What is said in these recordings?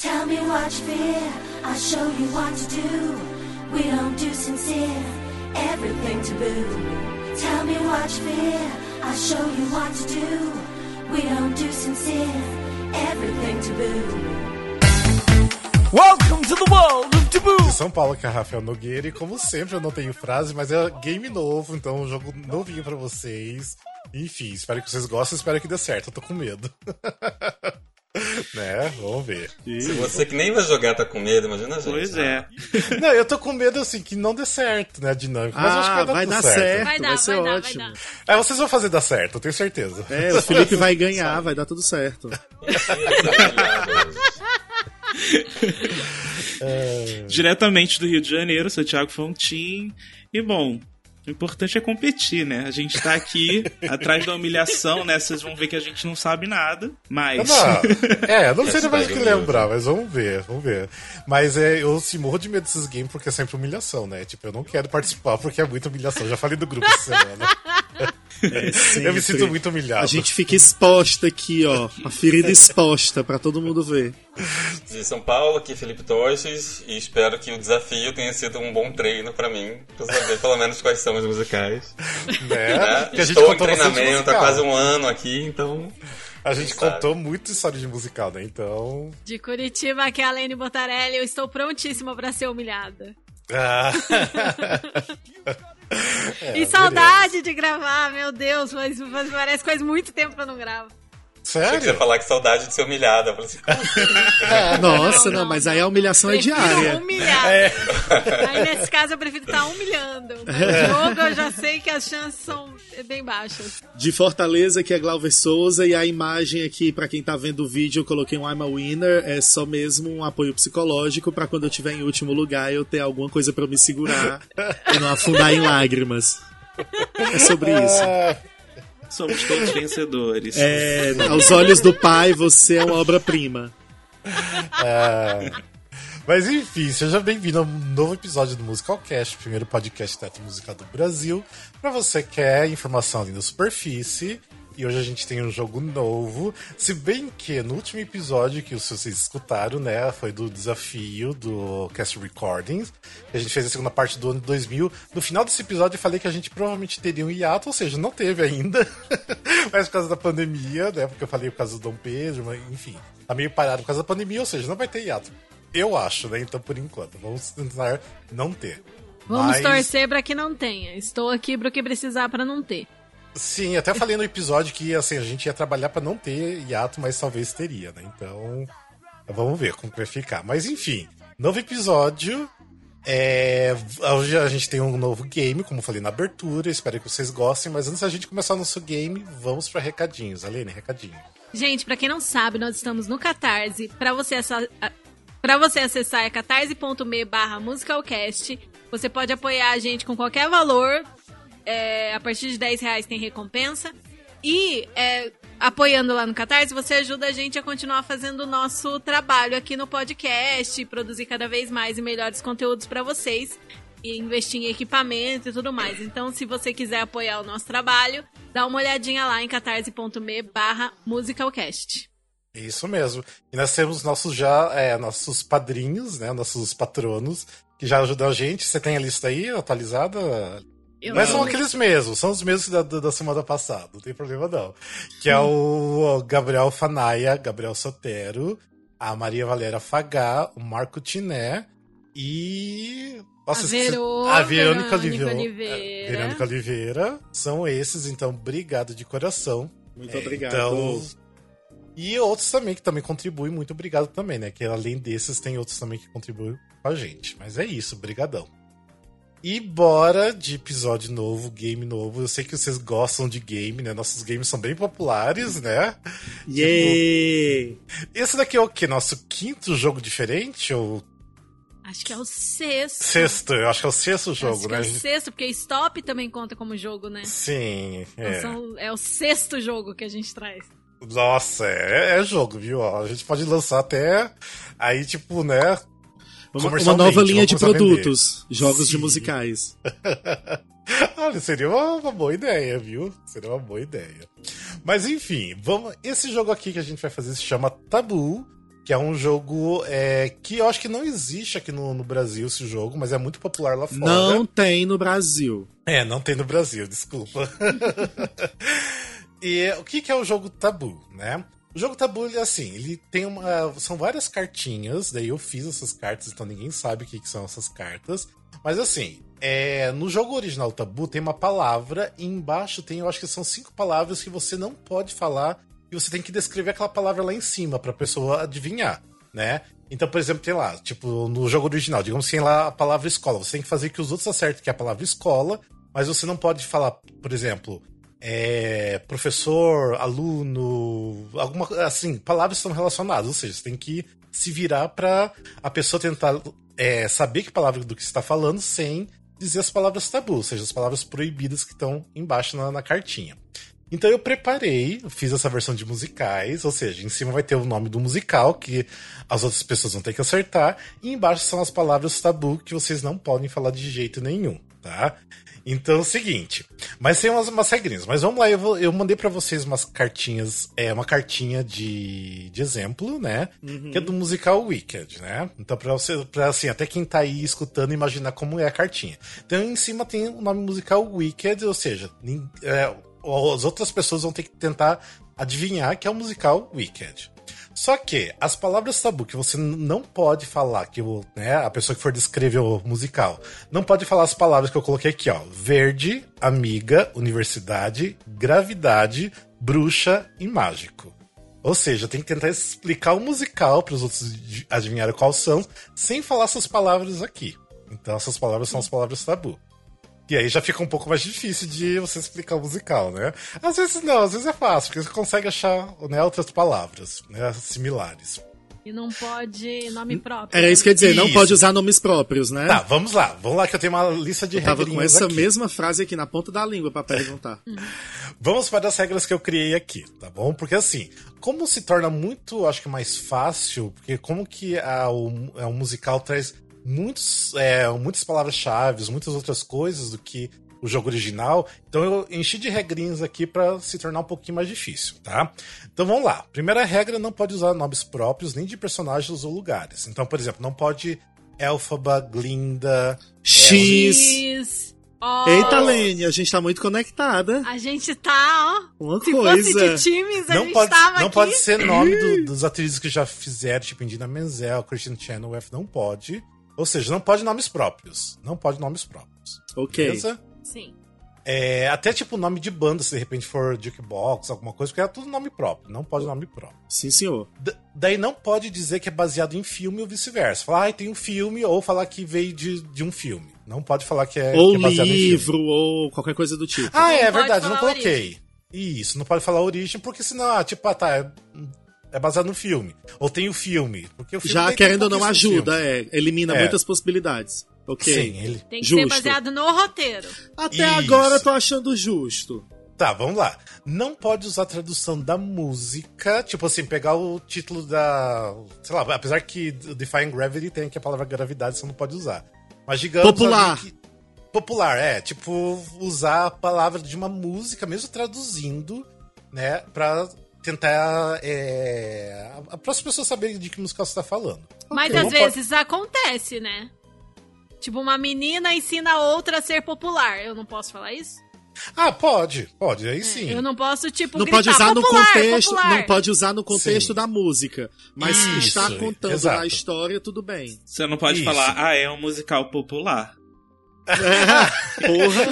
Tell me what you fear, I'll show you what to do. We don't do sincere, everything taboo. Tell me what you fear, I'll show you what to do. We don't do sincere, everything taboo. Welcome to the world of Taboo! De São Paulo, que é Rafael Nogueira, e como sempre eu não tenho frase, mas é game novo, então um jogo novinho pra vocês. Enfim, espero que vocês gostem, espero que dê certo, eu tô com medo. né? Vamos ver. Se você que nem vai jogar tá com medo, imagina a gente. Pois né? é. Não, eu tô com medo assim que não dê certo, né, a dinâmica. Mas eu acho que Ah, vai, vai dar dar tudo certo, Vai vai, dar, ser vai dar, vai ótimo. dar. É, vocês vão fazer dar certo, eu tenho certeza. É, o Felipe vai ganhar, vai dar tudo certo. Diretamente do Rio de Janeiro, sou Thiago Fontin. E bom, o importante é competir, né? A gente tá aqui atrás da humilhação, né? Vocês vão ver que a gente não sabe nada, mas. Não, é, não sei mais o que eu lembrar, mas vamos ver, vamos ver. Mas é, eu se morro de medo desses games porque é sempre humilhação, né? Tipo, eu não quero participar porque é muita humilhação. Já falei do grupo essa semana. eu me sinto muito humilhado. A gente fica exposta aqui, ó. A ferida exposta pra todo mundo ver. De São Paulo, aqui Felipe Torches, e espero que o desafio tenha sido um bom treino pra mim, pra saber pelo menos quais são os musicais. né? Gente Estou em treinamento há quase um ano aqui, então. A gente sabe. contou muito história de musical, né? Então. De Curitiba, aqui é a Lene Botarelli. Eu estou prontíssima pra ser humilhada. Ah. e saudade de gravar, meu Deus, mas, mas parece que faz muito tempo que eu não gravo. Que você ia Sério? falar que saudade de ser humilhada. Assim, assim? Nossa, não, não, mas aí a humilhação é Prefiro diária. humilhar. É. Aí nesse caso eu prefiro estar humilhando. No jogo eu já sei que as chances são bem baixas. De Fortaleza, que é Glauber Souza, e a imagem aqui, pra quem tá vendo o vídeo, eu coloquei um I'm a Winner, é só mesmo um apoio psicológico pra quando eu estiver em último lugar eu ter alguma coisa pra me segurar e não afundar em lágrimas. É sobre isso. Ah, Somos todos vencedores. É, aos olhos do pai, você é uma obra-prima. ah. Mas enfim, seja bem-vindo a um novo episódio do Musicalcast, o primeiro podcast de teatro musical do Brasil. Pra você que quer informação ali na superfície. E hoje a gente tem um jogo novo. Se bem que no último episódio que vocês escutaram, né, foi do desafio do Cast Recordings. que A gente fez a segunda parte do ano 2000. No final desse episódio eu falei que a gente provavelmente teria um hiato, ou seja, não teve ainda. mas por causa da pandemia, né, porque eu falei por causa do Dom Pedro, mas enfim. Tá meio parado por causa da pandemia, ou seja, não vai ter hiato. Eu acho, né, então por enquanto. Vamos tentar não ter. Vamos Mas- torcer pra que não tenha. Estou aqui pro que precisar pra não ter. Sim, até falei no episódio que assim, a gente ia trabalhar pra não ter hiato, mas talvez teria, né? Então, vamos ver como vai ficar. Mas enfim, novo episódio. É, hoje a gente tem um novo game, como falei na abertura. Espero que vocês gostem. Mas antes da gente começar nosso game, vamos pra recadinhos. Alene, recadinho. Gente, pra quem não sabe, nós estamos no Catarse. Pra você acessar, pra você acessar é catarse.me barra musicalcast. Você pode apoiar a gente com qualquer valor. É, a partir de 10 reais tem recompensa. E é, apoiando lá no Catarse, você ajuda a gente a continuar fazendo o nosso trabalho aqui no podcast, produzir cada vez mais e melhores conteúdos pra vocês. E investir em equipamento e tudo mais. Então, se você quiser apoiar o nosso trabalho, dá uma olhadinha lá em catarse.me barra musicalcast. Isso mesmo. E nós temos nossos já, é, nossos padrinhos, né? Nossos patronos, que já ajudam a gente. Você tem a lista aí atualizada? Eu Mas não são aqueles mesmos, são os mesmos da, da semana passada, não tem problema não. Que é o Gabriel Fanaia, Gabriel Sotero, a Maria Valéria Fagá, o Marco Tiné e. Nossa, A esqueci- Verô- a Verônica, Verônica Oliveira. Oliveira. Verônica Oliveira. São esses, então, obrigado de coração. Muito obrigado. Então, e outros também que também contribuem, muito obrigado também, né? Que além desses, tem outros também que contribuem com a gente. Mas é isso, brigadão. E bora de episódio novo, game novo. Eu sei que vocês gostam de game, né? Nossos games são bem populares, né? Yay! Esse daqui é o quê? Nosso quinto jogo diferente? Ou Acho que é o sexto. sexto? Eu acho que é o sexto jogo, Acho que né? é o sexto, porque Stop também conta como jogo, né? Sim, Então é. são- é o sexto jogo que a gente traz. Nossa, é, é jogo, viu? A gente pode lançar até aí, tipo, né? Uma, uma nova linha de produtos, jogos de Sim. musicais. Olha, seria uma, uma boa ideia, viu? Seria uma boa ideia. Mas enfim, vamos. Esse jogo aqui que a gente vai fazer se chama Tabu, que é um jogo é, que eu acho que não existe aqui no, no Brasil esse jogo, mas é muito popular lá fora. Não tem no Brasil. É, não tem no Brasil, desculpa. e o que, que é o jogo Tabu, né? O jogo Tabu, ele é assim, ele tem uma. São várias cartinhas, daí eu fiz essas cartas, então ninguém sabe o que, que são essas cartas. Mas assim, é, no jogo original Tabu tem uma palavra e embaixo tem, eu acho que são cinco palavras que você não pode falar e você tem que descrever aquela palavra lá em cima pra pessoa adivinhar, né? Então, por exemplo, tem lá, tipo, no jogo original, digamos tem lá a palavra escola. Você tem que fazer que os outros acertem que é a palavra escola, mas você não pode falar, por exemplo, é, professor, aluno, alguma assim, palavras estão relacionadas, ou seja, você tem que se virar para a pessoa tentar é, saber que palavra do que está falando sem dizer as palavras tabu, ou seja, as palavras proibidas que estão embaixo na, na cartinha. Então eu preparei, fiz essa versão de musicais, ou seja, em cima vai ter o nome do musical, que as outras pessoas vão ter que acertar, e embaixo são as palavras tabu que vocês não podem falar de jeito nenhum, tá? Então é o seguinte, mas tem umas, umas regrinhas, mas vamos lá, eu, vou, eu mandei para vocês umas cartinhas, é uma cartinha de, de exemplo, né? Que é do musical Wicked, né? Então pra você, pra, assim, até quem tá aí escutando imaginar como é a cartinha. Então em cima tem o nome musical Wicked, ou seja, é, as outras pessoas vão ter que tentar adivinhar que é o musical Wicked. Só que as palavras tabu que você não pode falar, que o, né, a pessoa que for descrever o musical, não pode falar as palavras que eu coloquei aqui, ó. Verde, amiga, universidade, gravidade, bruxa e mágico. Ou seja, tem que tentar explicar o musical para os outros adivinharem quais são, sem falar essas palavras aqui. Então essas palavras são as palavras tabu. E aí já fica um pouco mais difícil de você explicar o musical, né? Às vezes não, às vezes é fácil, porque você consegue achar né, outras palavras né, similares. E não pode nome próprio. Era isso que eu ia dizer, não Isso. pode usar nomes próprios, né? Tá, vamos lá. Vamos lá que eu tenho uma lista de Eu tava com essa aqui. mesma frase aqui na ponta da língua pra perguntar. Vamos para as regras que eu criei aqui, tá bom? Porque assim, como se torna muito, acho que mais fácil, porque como que a, o, a- o musical traz muitos, é, muitas palavras-chave, muitas outras coisas do que o jogo original, então eu enchi de regrinhas aqui para se tornar um pouquinho mais difícil, tá? Então vamos lá. Primeira regra, não pode usar nomes próprios, nem de personagens ou lugares. Então, por exemplo, não pode Elphaba, Glinda, X. X. Ó, Eita, Lene, a gente tá muito conectada. A gente tá, ó. Uma Se coisa. fosse de times, a não gente pode, tava não aqui. pode ser nome do- dos atrizes que já fizeram, tipo Indina Menzel, Christian Chenoweth, não pode. Ou seja, não pode nomes próprios. Não pode nomes próprios. Ok. Beleza? Sim. É, até tipo nome de banda, se de repente for Jukebox, alguma coisa, porque é tudo nome próprio. Não pode nome próprio. Sim, senhor. D- daí não pode dizer que é baseado em filme ou vice-versa. Falar, ah, tem um filme, ou falar que veio de, de um filme. Não pode falar que é, ou que é baseado em filme. livro, ou qualquer coisa do tipo. Ah, é Não pode verdade, não coloquei. Isso, não pode falar origem, porque senão, ah, tipo, ah, tá, é, baseado no filme. Ou tem o filme. Porque o filme Já querendo ou não ajuda, é. Elimina É. muitas possibilidades. Ok. Sim, ele. Tem que Justo. ser baseado no roteiro. Até Isso. agora eu tô achando justo. Tá, vamos lá. Não pode usar a tradução da música, tipo assim, pegar o título da. Sei lá, apesar que Defying Gravity tem aqui a palavra gravidade, você não pode usar. Mas digamos. Popular. que- Popular, é. Tipo, usar a palavra de uma música, mesmo traduzindo, né? Pra tentar. É, para as pessoas saberem de que música você tá falando. Mas Não às pode- vezes acontece, né? Tipo, uma menina ensina a outra a ser popular. Eu não posso falar isso? Ah, pode, pode, aí sim. Eu não posso, tipo, Não gritar pode usar no popular, contexto, popular. não pode usar no contexto Sim. da música, mas se está contando exato. a história, tudo bem. Você não pode Isso. falar, ah, é um musical popular. Porra.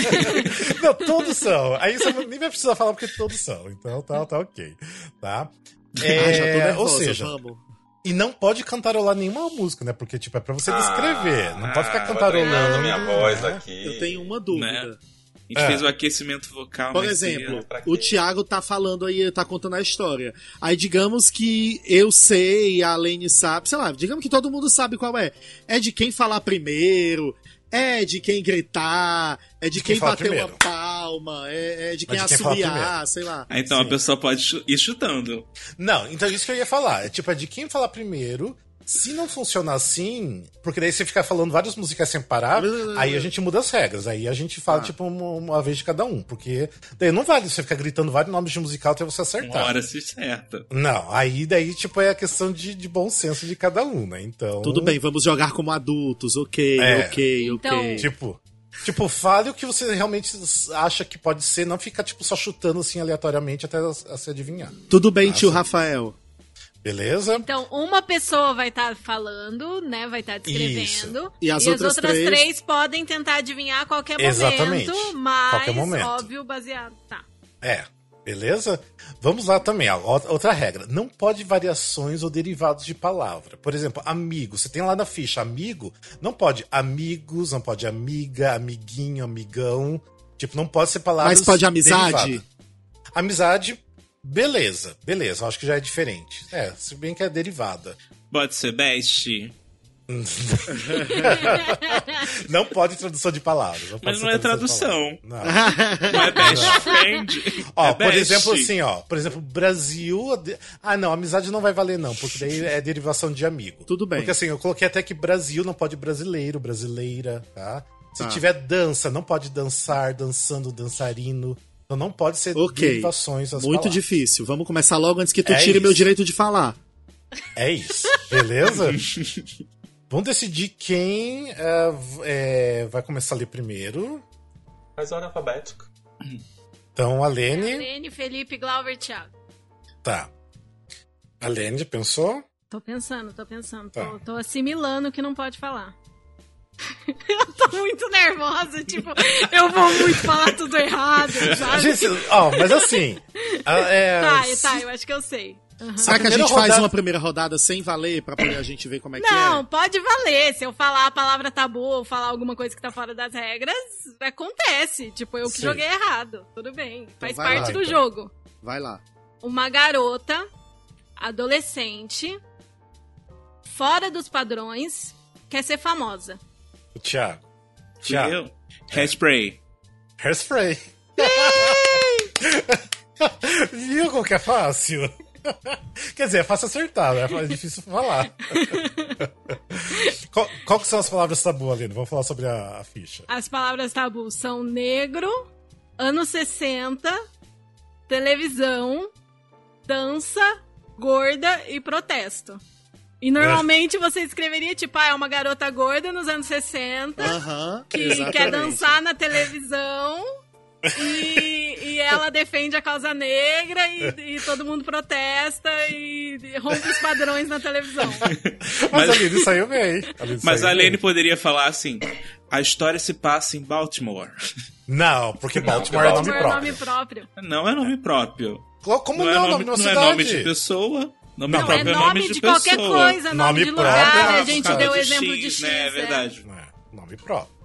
Não, todos são. Aí você nem vai precisar falar porque todos são. Então tá, tá ok. Tá? É, Ah, já tô nervosa, ou seja, vamos. e não pode cantarolar nenhuma música, né? Porque, tipo, é pra você descrever. não pode ficar Ah, cantarolando. minha voz né? aqui. Eu tenho uma dúvida. Né? A gente É. fez o aquecimento vocal. Por exemplo, o Thiago tá falando aí, tá contando a história. Aí digamos que eu sei, a Lene sabe, sei lá, digamos que todo mundo sabe qual é. É de quem falar primeiro, é de quem gritar, é de, quem quem, falar bater primeiro. uma palma, é, é de quem de quem falar assobiar, sei lá. Ah, então Sim. a pessoa pode ir chutando. Não, então isso que eu ia falar. É tipo, é de quem falar primeiro, Se não funciona assim, porque daí você fica falando vários musicais sem parar, aí a gente muda as regras. Aí a gente fala, tipo, uma, uma vez de cada um. Porque daí não vale você ficar gritando vários nomes de musical até você Uma acertar. hora se certa. Não, aí daí, tipo, é a questão de, de bom senso de cada um, né? Então. Tudo bem, vamos jogar como adultos, ok, É. ok, Então- ok. Tipo. Tipo, fale o que você realmente acha que pode ser, não fica, tipo, só chutando assim aleatoriamente até a, a se adivinhar. Tudo bem, tio Rafael. Beleza? Então, uma pessoa vai estar falando, né? Vai estar descrevendo. Isso. E as outras três- três... podem tentar adivinhar a qualquer Exatamente. momento, mas Qualquer momento. óbvio, baseado. Tá. É. Beleza? Vamos lá também, outra regra. Não pode variações ou derivados de palavra. Por exemplo, amigo. Você tem lá na ficha amigo, não pode amigos, não pode amiga, amiguinho, amigão. Tipo, não pode ser palavras Mas pode amizade? derivadas. Amizade, beleza. Beleza, acho que já é diferente. É, se bem que é derivada. Pode ser best. Não pode tradução de palavras. pode Mas não é tradução. Não. Não é best friend. Ó, é por best. exemplo, assim, ó. Por exemplo, Brasil. Ah, não, amizade não vai valer, não, porque daí é derivação de amigo. Tudo bem. Porque assim, eu coloquei até que Brasil não pode brasileiro, brasileira, tá? Se Tá. tiver dança, não pode dançar, dançando, dançarino. Então não pode ser Ok. derivações Muito palavras. difícil. Vamos começar logo antes que tu É tire meu isso. direito de falar. É isso, beleza? Vamos decidir quem é, é, vai começar a ler primeiro. Faz ordem alfabética. Então, a Lene. Lene, Felipe, Glauber, Thiago. Tá. A Lene, pensou? Tô pensando, tô pensando. Tá. Tô, tô assimilando o que não pode falar. eu tô muito nervosa, tipo, eu vou muito falar tudo errado, sabe? Gente, ó, mas assim. a- é, tá, se- tá, eu acho que eu sei. Aham. Será que a primeira gente faz rodada- uma primeira rodada sem valer pra poder a gente ver como é que Não, é? pode valer. Se eu falar a palavra tabu ou falar alguma coisa que tá fora das regras, acontece. Tipo, eu que Sim. joguei errado. Tudo bem. Faz vai parte lá, do então. jogo. Vai lá. Uma garota, adolescente, fora dos padrões, quer ser famosa. O Thiago. Thiago. eu. Hairspray. Hairspray. Viu como que é fácil? Quer dizer, é fácil acertar, né? É difícil falar. qual, qual que são as palavras tabu, Aline? Vamos falar sobre a, a ficha. As palavras tabu são negro, anos 60, televisão, dança, gorda e protesto. E normalmente você escreveria, tipo, ah, é uma garota gorda nos anos 60 Aham. que exatamente. quer dançar na televisão e, e ela defende a causa negra e, e todo mundo protesta e rompe os padrões na televisão. Mas, Mas- a Aline saiu bem. Aline Mas saiu a Lene bem. poderia falar assim: a história se passa em Baltimore. Não, porque Baltimore Não, é nome Por próprio. nome próprio. Não é nome próprio. Como Não, não? é nome, nome de uma não é nome de pessoa. Nome Não, próprio é nome de, qualquer pessoa. coisa, nome, Nome de próprio, lugar. é A gente deu o de exemplo de X, X. né? É é. verdade. É, nome próprio.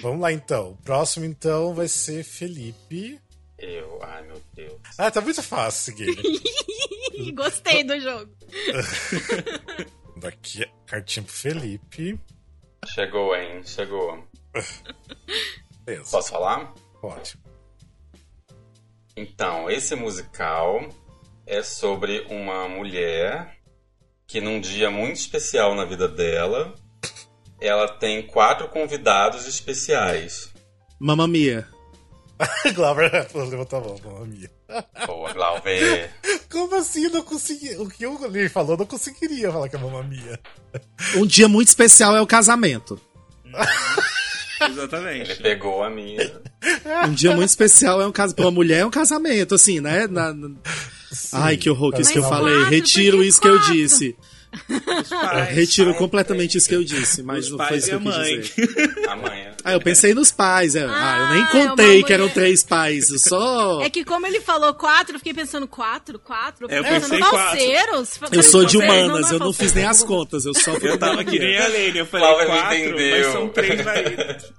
Vamos lá então. O próximo então vai ser Felipe. Eu, ai meu Deus. Ah, tá muito fácil. Ih, Gostei do jogo. Daqui, cartinha pro Felipe. Chegou, hein? Chegou. Beleza. Posso falar? Pode. Então, esse musical é sobre uma mulher que num dia muito especial na vida dela, ela tem quatro convidados especiais. Mamma Mia. Glauber levantou a mão, mamma mia. Boa, Glauber. Como assim? Eu não consegui. O que o Lee falou, eu não conseguiria falar que é mamma mia. Um dia muito especial é o casamento. Ele Exatamente. pegou a minha. Um dia muito especial é um. Pra uma mulher é um casamento, assim, né? Na- na- Ai, que horror que isso que eu falei. quatro, Retiro isso que eu disse. Eu pais, retiro completamente isso que eu disse, mas os não foi isso que eu quis mãe. dizer. Amanhã. Ah, eu pensei nos pais. é. Ah, eu nem Ah, contei é que eram três pais. Eu só. É que como ele falou quatro, eu fiquei pensando quatro, quatro. É, eu pensei valseiros. Eu sou de humanas, não eu não fiz nem as contas, eu só Eu tava que nem a Lene, eu falei me quatro, entendeu. mas são três maridos.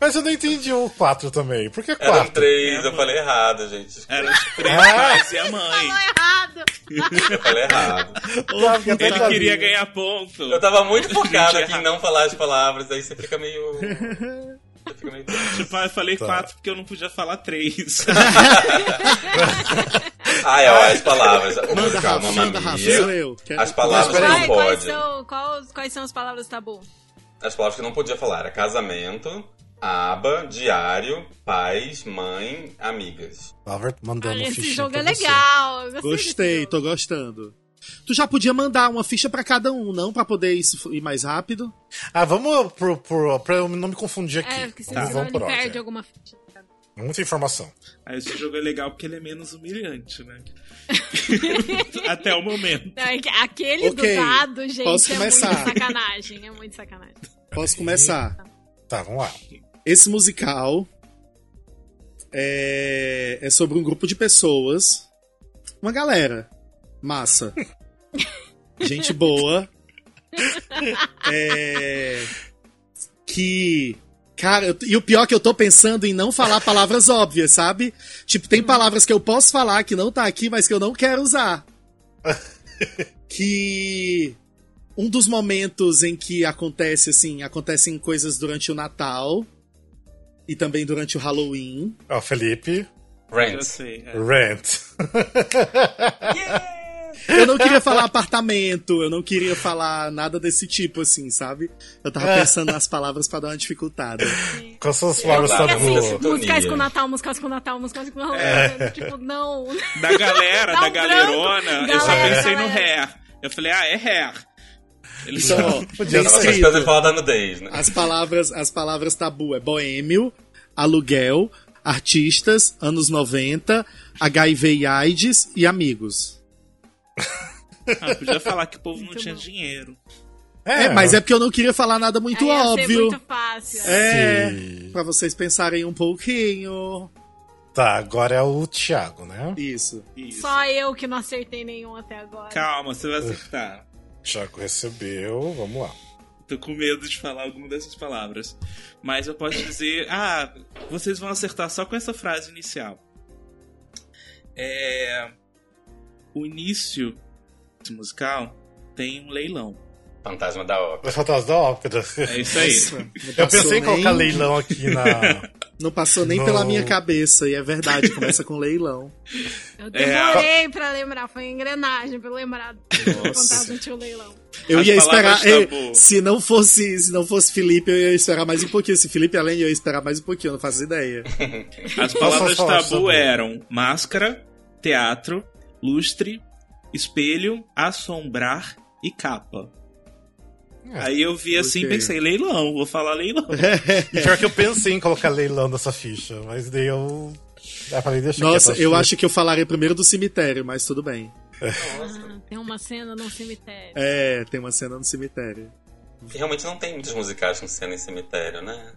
Mas eu não entendi o 4 também. Por que Eram 4? três, eu falei errado, gente. Eram os três Ah. pais e a mãe. Falou errado. Eu falei errado. Ele queria ganhar ponto. Eu tava muito focado aqui em errado. não falar as palavras, aí você fica meio. Você fica meio. Tipo, eu falei Tá. quatro porque eu não podia falar três. Ah, é, ó, as palavras. O Manda, Mamma manda, eu. As palavras que não Vai, quais, pode. são, quais, quais são as palavras tabu? As palavras que não podia falar era casamento, aba, diário, pais, mãe, amigas. Tava mandando Ah, esse jogo é legal. Gostei, tô gostando. Tu já podia mandar uma ficha pra cada um, não? Pra poder isso ir mais rápido? Ah, vamos pro, pro, pra eu não me confundir aqui. É, porque vamos, senão vamos ele por perde ordem. alguma ficha. Muita informação. Aí esse jogo é legal porque ele é menos humilhante, né? Até o momento. Não, é que Aquele Ok, do dado, gente, posso é começar. muito sacanagem. É muito sacanagem. Posso começar? Tá, vamos lá. Esse musical é, é sobre um grupo de pessoas, uma galera, massa, gente boa, é, que Cara, eu- e o pior é que eu tô pensando em não falar palavras óbvias, sabe? Tipo, tem palavras que eu posso falar que não tá aqui, mas que eu não quero usar. que um dos momentos em que acontece assim, acontecem coisas durante o Natal e também durante o Halloween. Ó, Felipe, Já Rent. sei. é. Rent. Eu não queria falar apartamento, eu não queria falar nada desse tipo assim, sabe? Eu tava pensando nas palavras pra dar uma dificultada. Quais são as palavras tabu? assim. Musicais com Natal, musicais com Natal, musicais com Natal. É. Tipo, não. Da galera, da um galerona, branco. eu só Galera, pensei no galera. hair. Eu falei, ah, é hair. Eles Então, Podia ser. Falar da nudez, né? as palavras, as palavras tabu é boêmio, aluguel, artistas, anos 90, HIV e AIDS e amigos. Ah, podia falar que o povo não Muito tinha bom. dinheiro. É, mas é porque eu não queria falar nada muito ser óbvio. muito fácil. É, Sim. pra vocês pensarem um pouquinho. Tá, agora é o Thiago, né? Isso. Isso. Só eu que não acertei nenhum até agora. Calma, você vai acertar. Thiago recebeu, vamos lá. Tô com medo de falar alguma dessas palavras. Mas eu posso dizer. Ah, vocês vão acertar só com essa frase inicial. É. O início desse musical tem um leilão. Fantasma da ópera. Os fantasmas da ópera. É isso aí. Nossa, não Eu passou pensei em nem- colocar leilão aqui na. Não passou nem No- pela minha cabeça, e é verdade, começa com leilão. Eu demorei pra lembrar, foi engrenagem pra eu lembrar do fantasma tinha o leilão. Eu As ia esperar. tabu. se não fosse se não fosse Felipe, eu ia esperar mais um pouquinho. Se Felipe além, eu ia esperar mais um pouquinho, eu não faço ideia. As palavras tabu eram máscara, teatro, lustre, espelho, assombrar e capa. É, Aí eu vi assim e pensei, leilão, vou falar leilão. E pior que eu pensei em colocar leilão nessa ficha, mas daí eu. Eu falei, deixa Nossa, quieto, eu acho que eu falaria primeiro do cemitério, mas tudo bem. Ah, tem uma cena num cemitério. É, tem uma cena no cemitério. E realmente não tem muitos musicais com cena em cemitério, né?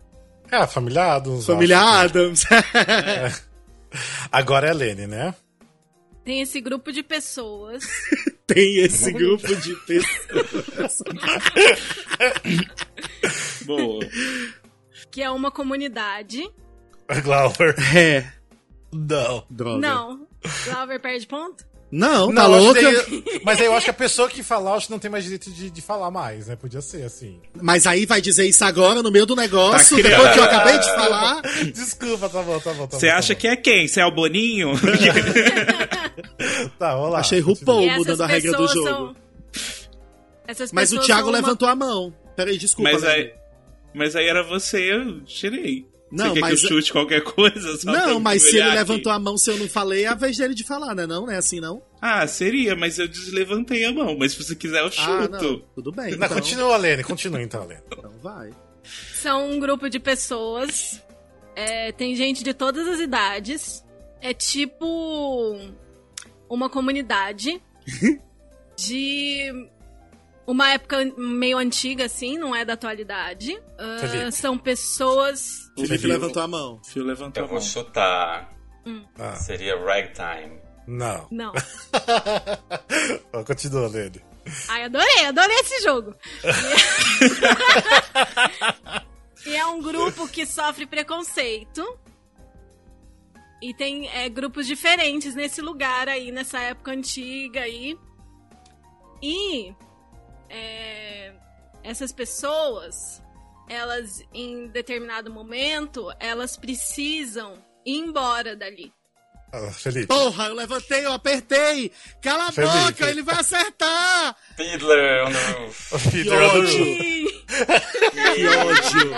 É, Família Adams. Família eu acho. Adams. Agora é a Lene, né? Tem esse grupo de pessoas. tem esse grupo de pessoas. Boa. que é uma comunidade. Glauber. É. Não. Droga. Não. Glauber perde ponto? Não, tá Não, acho louca? daí- mas aí eu acho que a pessoa que falar, acho que não tem mais direito de, de falar mais, né? Podia ser assim. Mas aí vai dizer isso agora, no meio do negócio, Tá depois que eu acabei de falar. Desculpa, tá bom, tá bom. Tá Você bom, acha tá que é quem? Você é o Boninho? Tá, vamos lá. Achei. RuPaul mudando a regra do jogo. são- Mas o Thiago uma- levantou a mão. Peraí, desculpa. mas, Lene. aí, mas aí era você, eu tirei. Não, você quer mas- que eu chute qualquer coisa? Não, mas se ele aqui? levantou a mão, se eu não falei, é a vez dele de falar, né? Não, não é assim, não? Ah, seria, mas eu deslevantei a mão. Mas se você quiser, eu Ah, chuto. não. Tudo bem. Não, então, continua, Lene, continua então, Lene. então vai. São um grupo de pessoas. é, tem gente de todas as idades. É tipo uma comunidade de uma época meio antiga, assim, não é da atualidade. Felipe. são pessoas. O Felipe Felipe. levantou a mão. Fio levantou Eu a vou chutar. Ah, Seria ragtime. não. Não. Continua, Lene. Ai, adorei, adorei esse jogo. E é um grupo que sofre preconceito. E tem é, grupos diferentes nesse lugar aí, nessa época antiga aí. E é, essas pessoas, elas, em determinado momento, elas precisam ir embora dali. Ah, Felipe. Porra, eu levantei, eu apertei! Cala a Felipe. boca, ele vai acertar! Fiddler Roof. Fiddler Roof. Ih, Que ódio!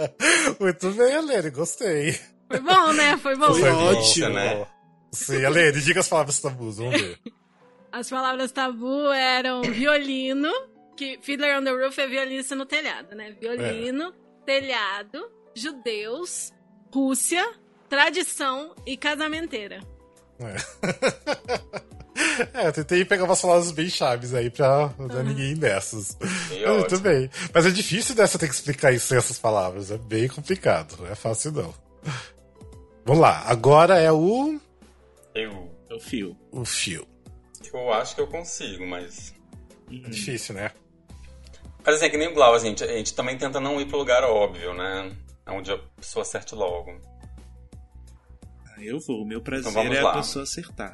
Muito bem, Helene, gostei. Foi bom, né? Foi bom. Foi ótimo. né? Sim, Helene, diga as palavras tabus, vamos ver. As palavras tabu eram violino, que Fiddler on the Roof é violinista no telhado, né? Violino, telhado, judeus, Rússia, tradição e casamenteira. É, eu tentei pegar umas palavras bem chaves aí pra não dar ninguém dessas. Que Muito ótimo. bem. Mas é difícil dessa ter que explicar isso sem essas palavras. É bem complicado. Não é fácil, não. Vamos lá. Agora é o. Eu, É o fio. O fio. Eu acho que eu consigo, mas. É difícil, né? Mas assim, é que nem o Glau, a gente, a gente também tenta não ir pro lugar óbvio, né? Onde a pessoa acerte logo. Ah, Eu vou. O meu prazer Então vamos é lá. a pessoa acertar.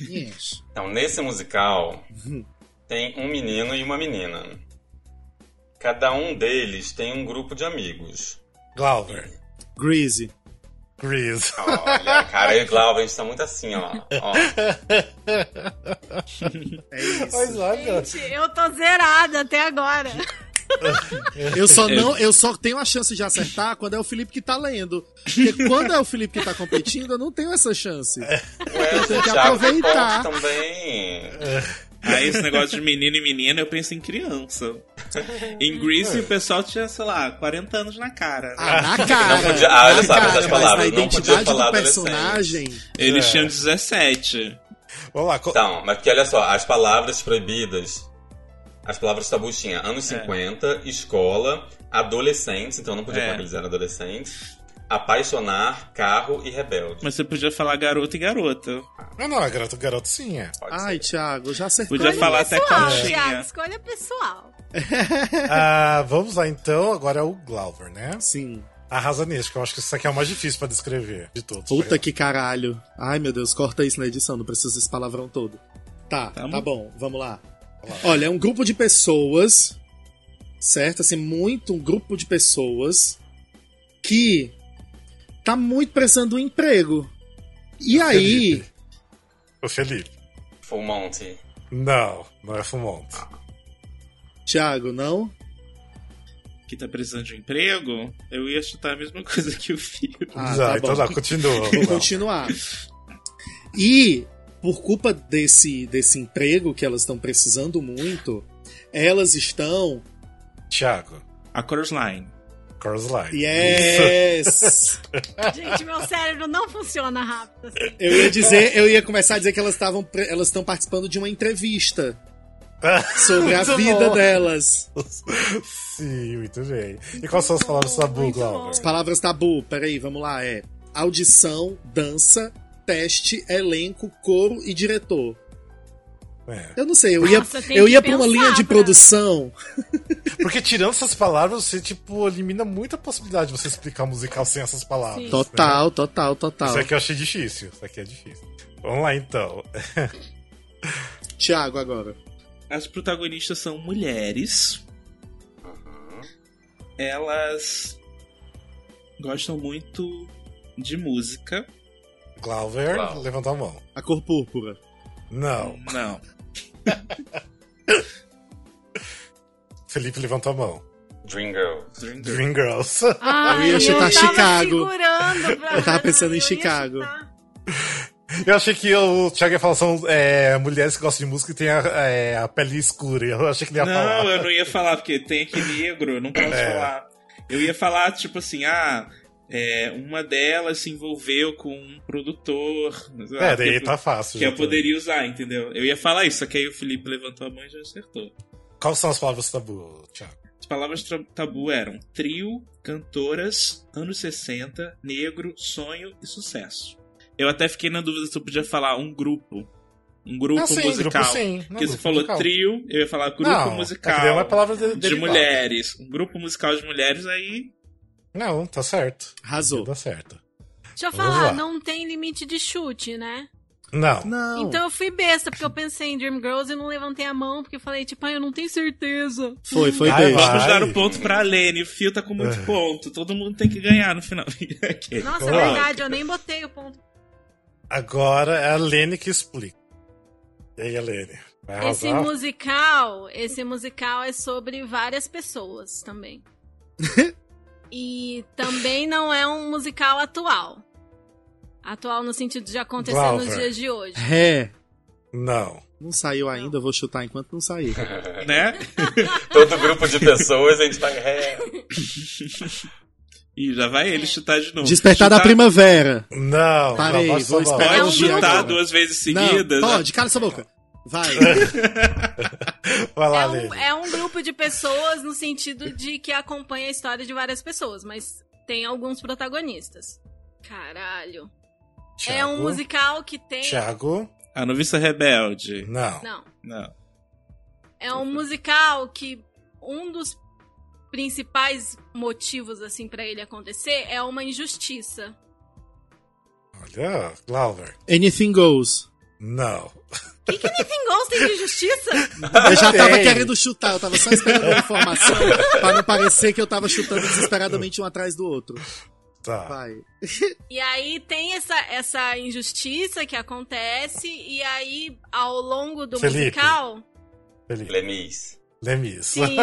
Yes. Então, nesse musical, tem um menino e uma menina. Cada um deles tem um grupo de amigos. Glauber. Greasy. Grease. Olha, cara, eu e o Glauber, a gente tá muito assim, ó. ó. É isso. Olha. Gente, eu tô zerada até agora. Eu só não, eu só tenho a chance de acertar quando é o Felipe que tá lendo. Porque quando é o Felipe que tá competindo, eu não tenho essa chance. Ué, tenho o que aproveitar. também. Aí esse negócio de menino e menina, eu penso em criança. Em Grease, o pessoal tinha, sei lá, 40 anos na cara. né? Ah, na cara. Não podia- ah, olha só, essas mas palavras, não podia identidade falar do personagem. Eles É. tinham 17. Vamos lá. co- Então, mas porque olha só, as palavras proibidas, as palavras tabus tinha anos É. 50, escola, adolescentes, então não podia É. falar que eles eram adolescentes, apaixonar, carro e rebelde. Mas você podia falar garota e garota. Não, não, é garoto, garoto sim, é. Pode Ai, ser. Thiago, já acertou. Podia falar até pessoal, conchinha. Thiago, escolha pessoal. Ah, vamos lá então. Agora é o Glauber, né? Sim. Arrasa nesse, que eu acho que isso aqui é o mais difícil pra descrever de todos. Puta que caralho. Ai, meu Deus, corta isso na edição, não precisa desse palavrão todo. Tá, Tá tá, bom. bom, vamos lá. Olha, é um grupo de pessoas, certo? Assim, muito um grupo de pessoas que tá muito precisando de um emprego. E aí, Felipe. O Felipe. Full Monty. Não, não é Fumont. Thiago, não? Que tá precisando de um emprego, eu ia chutar a mesma coisa que o filho. Ah, Já, tá então bom. não, continua. Vou continuar. E, por culpa desse, desse emprego que elas estão precisando muito, elas estão. Thiago. A Chorus Line. Chorus Line. Yes! Gente, meu cérebro não funciona rápido assim. Eu ia dizer, eu ia começar a dizer que elas estavam, elas estão participando de uma entrevista sobre a vida bom. delas. Sim, muito bem. E quais são as palavras tabu, Glauber? As palavras tabu, peraí, vamos lá, é audição, dança, teste, elenco, coro e diretor. É. Eu não sei, eu ia, Nossa, eu ia pra uma linha de pra- produção. Porque tirando essas palavras, você, tipo, elimina muita possibilidade de você explicar musical sem essas palavras. Sim. né? Total, total, total. Isso aqui eu achei difícil. Isso aqui é difícil. Vamos lá, então. Tiago, agora. As protagonistas são mulheres. Elas gostam muito de música. Glauber, Glau. levanta a mão. A cor púrpura. Não. Não. Felipe levantou a mão. Dream Girl. Dream. Dream Girls. Ai, Eu ia chutar tava Chicago. Eu tava pensando em eu ia Chicago. Eu achei que o Thiago ia falar são é, mulheres que gostam de música e tem a, é, a pele escura. Eu achei que ele ia Não, falar. eu não ia falar, porque tem aqui negro, eu não posso É. falar. Eu ia falar, tipo assim, ah, é, uma delas se envolveu com um produtor. É, daí que, tá fácil. que eu tô- poderia usar, entendeu? Eu ia falar isso, só que aí o Felipe levantou a mão e já acertou. Quais são as palavras tabu, Thiago? As palavras tabu eram trio, cantoras, anos 60, negro, sonho e sucesso. Eu até fiquei na dúvida se eu podia falar um grupo. Um grupo Ah, sim, musical. grupo sim. Não, Porque você falou musical. trio, eu ia falar grupo não, É musical. daí é uma palavra de, de derivada. mulheres. Um grupo musical de mulheres, aí. Não, tá certo. Arrasou. Tá certo. Deixa eu Vamos falar, lá. não tem limite de chute, né? Não. Não. Então eu fui besta, porque eu pensei em Dream Girls e não levantei a mão, porque eu falei, tipo, ah, eu não tenho certeza. Foi, foi Ai, vai. Vamos dar o ponto pra Lene. O Fio tá com É. muito ponto. Todo mundo tem que ganhar no final. Nossa, é verdade, eu nem botei o ponto. Agora é a Lene que explica. E aí, Lene? Esse musical, esse musical é sobre várias pessoas também. e também não é um musical atual. Atual no sentido de acontecer nos Glauber. dias de hoje. É. Não. Não saiu ainda, eu vou chutar enquanto não sair. Né? Todo grupo de pessoas a gente vai. É, E já vai ele chutar de novo. Despertar da Chutar- primavera. Não. Parei, não, vou esperar É Pode chutar duas vezes seguidas. Não, pode, cala essa boca. Vai. Vai lá, É um, é um grupo de pessoas no sentido de que acompanha a história de várias pessoas, mas tem alguns protagonistas. Caralho. É um Thiago. musical que tem. Thiago. A noviça rebelde. Não. Não. Não. É um musical que um dos principais motivos assim para ele acontecer é uma injustiça. Olha, Glauber. Anything goes. Não. Quem que Anything Goes tem de injustiça? Eu já tava querendo chutar, eu tava só esperando a informação pra não parecer que eu tava chutando desesperadamente um atrás do outro. Tá. Vai. E aí tem essa, essa injustiça que acontece e aí ao longo do Felipe. musical, Felipe. Lemis. Lemis. sim,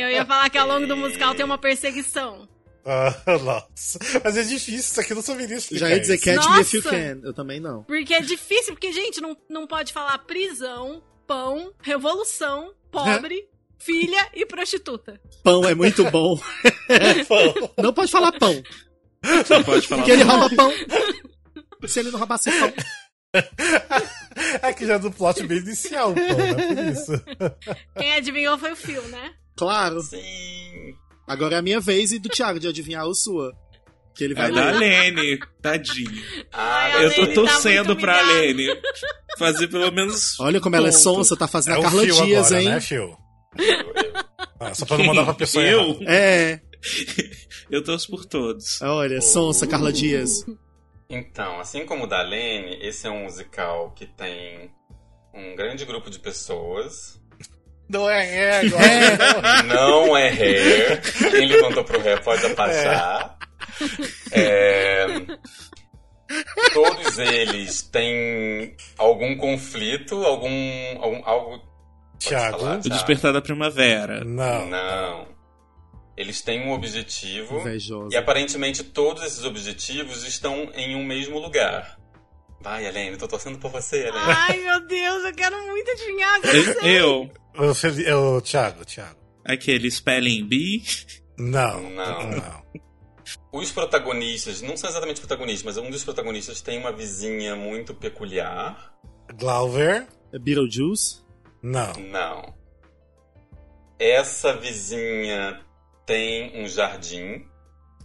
eu ia falar que ao longo do musical tem uma perseguição. Ah, nossa. Mas é difícil, isso aqui eu não saberia explicar. Já ia dizer isso. Catch Me If You! Can. Eu também não. Porque é difícil, porque gente não, não pode falar prisão, pão, revolução, pobre, filha e prostituta. Pão é muito bom. Não pode falar pão. Não pode falar. Porque ele rouba pão. Se ele não roubasse pão. É que já é do plot bem inicial, pô, né? Por isso. Quem adivinhou foi o Phil, né? Claro. Sim. Agora é a minha vez e do Thiago de adivinhar o sua. Que ele vai É da ler. Lene, tadinho. Ah, Ai, Eu tô tá torcendo muito pra. Lene fazer pelo menos. Olha como ela é ponto. sonsa, tá fazendo É a Carla Dias, agora, hein? né, Phil? Ah, só pra não mandar pra pessoa Eu? errada. É. Eu torço por todos. Olha, sonsa, Carla Dias. Então, assim como o da Lene, esse é um musical que tem um grande grupo de pessoas. Não é ré agora. Não é ré. Quem levantou pro ré pode abaixar. É, Todos eles têm algum conflito, algum. algum algo. falar, O despertar da primavera. Não. Não. Eles têm um objetivo. Invejosa. E aparentemente todos esses objetivos estão em um mesmo lugar. Vai, Helene, tô torcendo por você, Helene. Ai, meu Deus, eu quero muito adivinhar. Eu, eu, O, Feli... o Thiago, Thiago. aquele Spelling Bee. Não. Não. Não. Os protagonistas, não são exatamente protagonistas, mas um dos protagonistas tem uma vizinha muito peculiar. Glauber. É Beetlejuice? Não. Não. Essa vizinha tem um jardim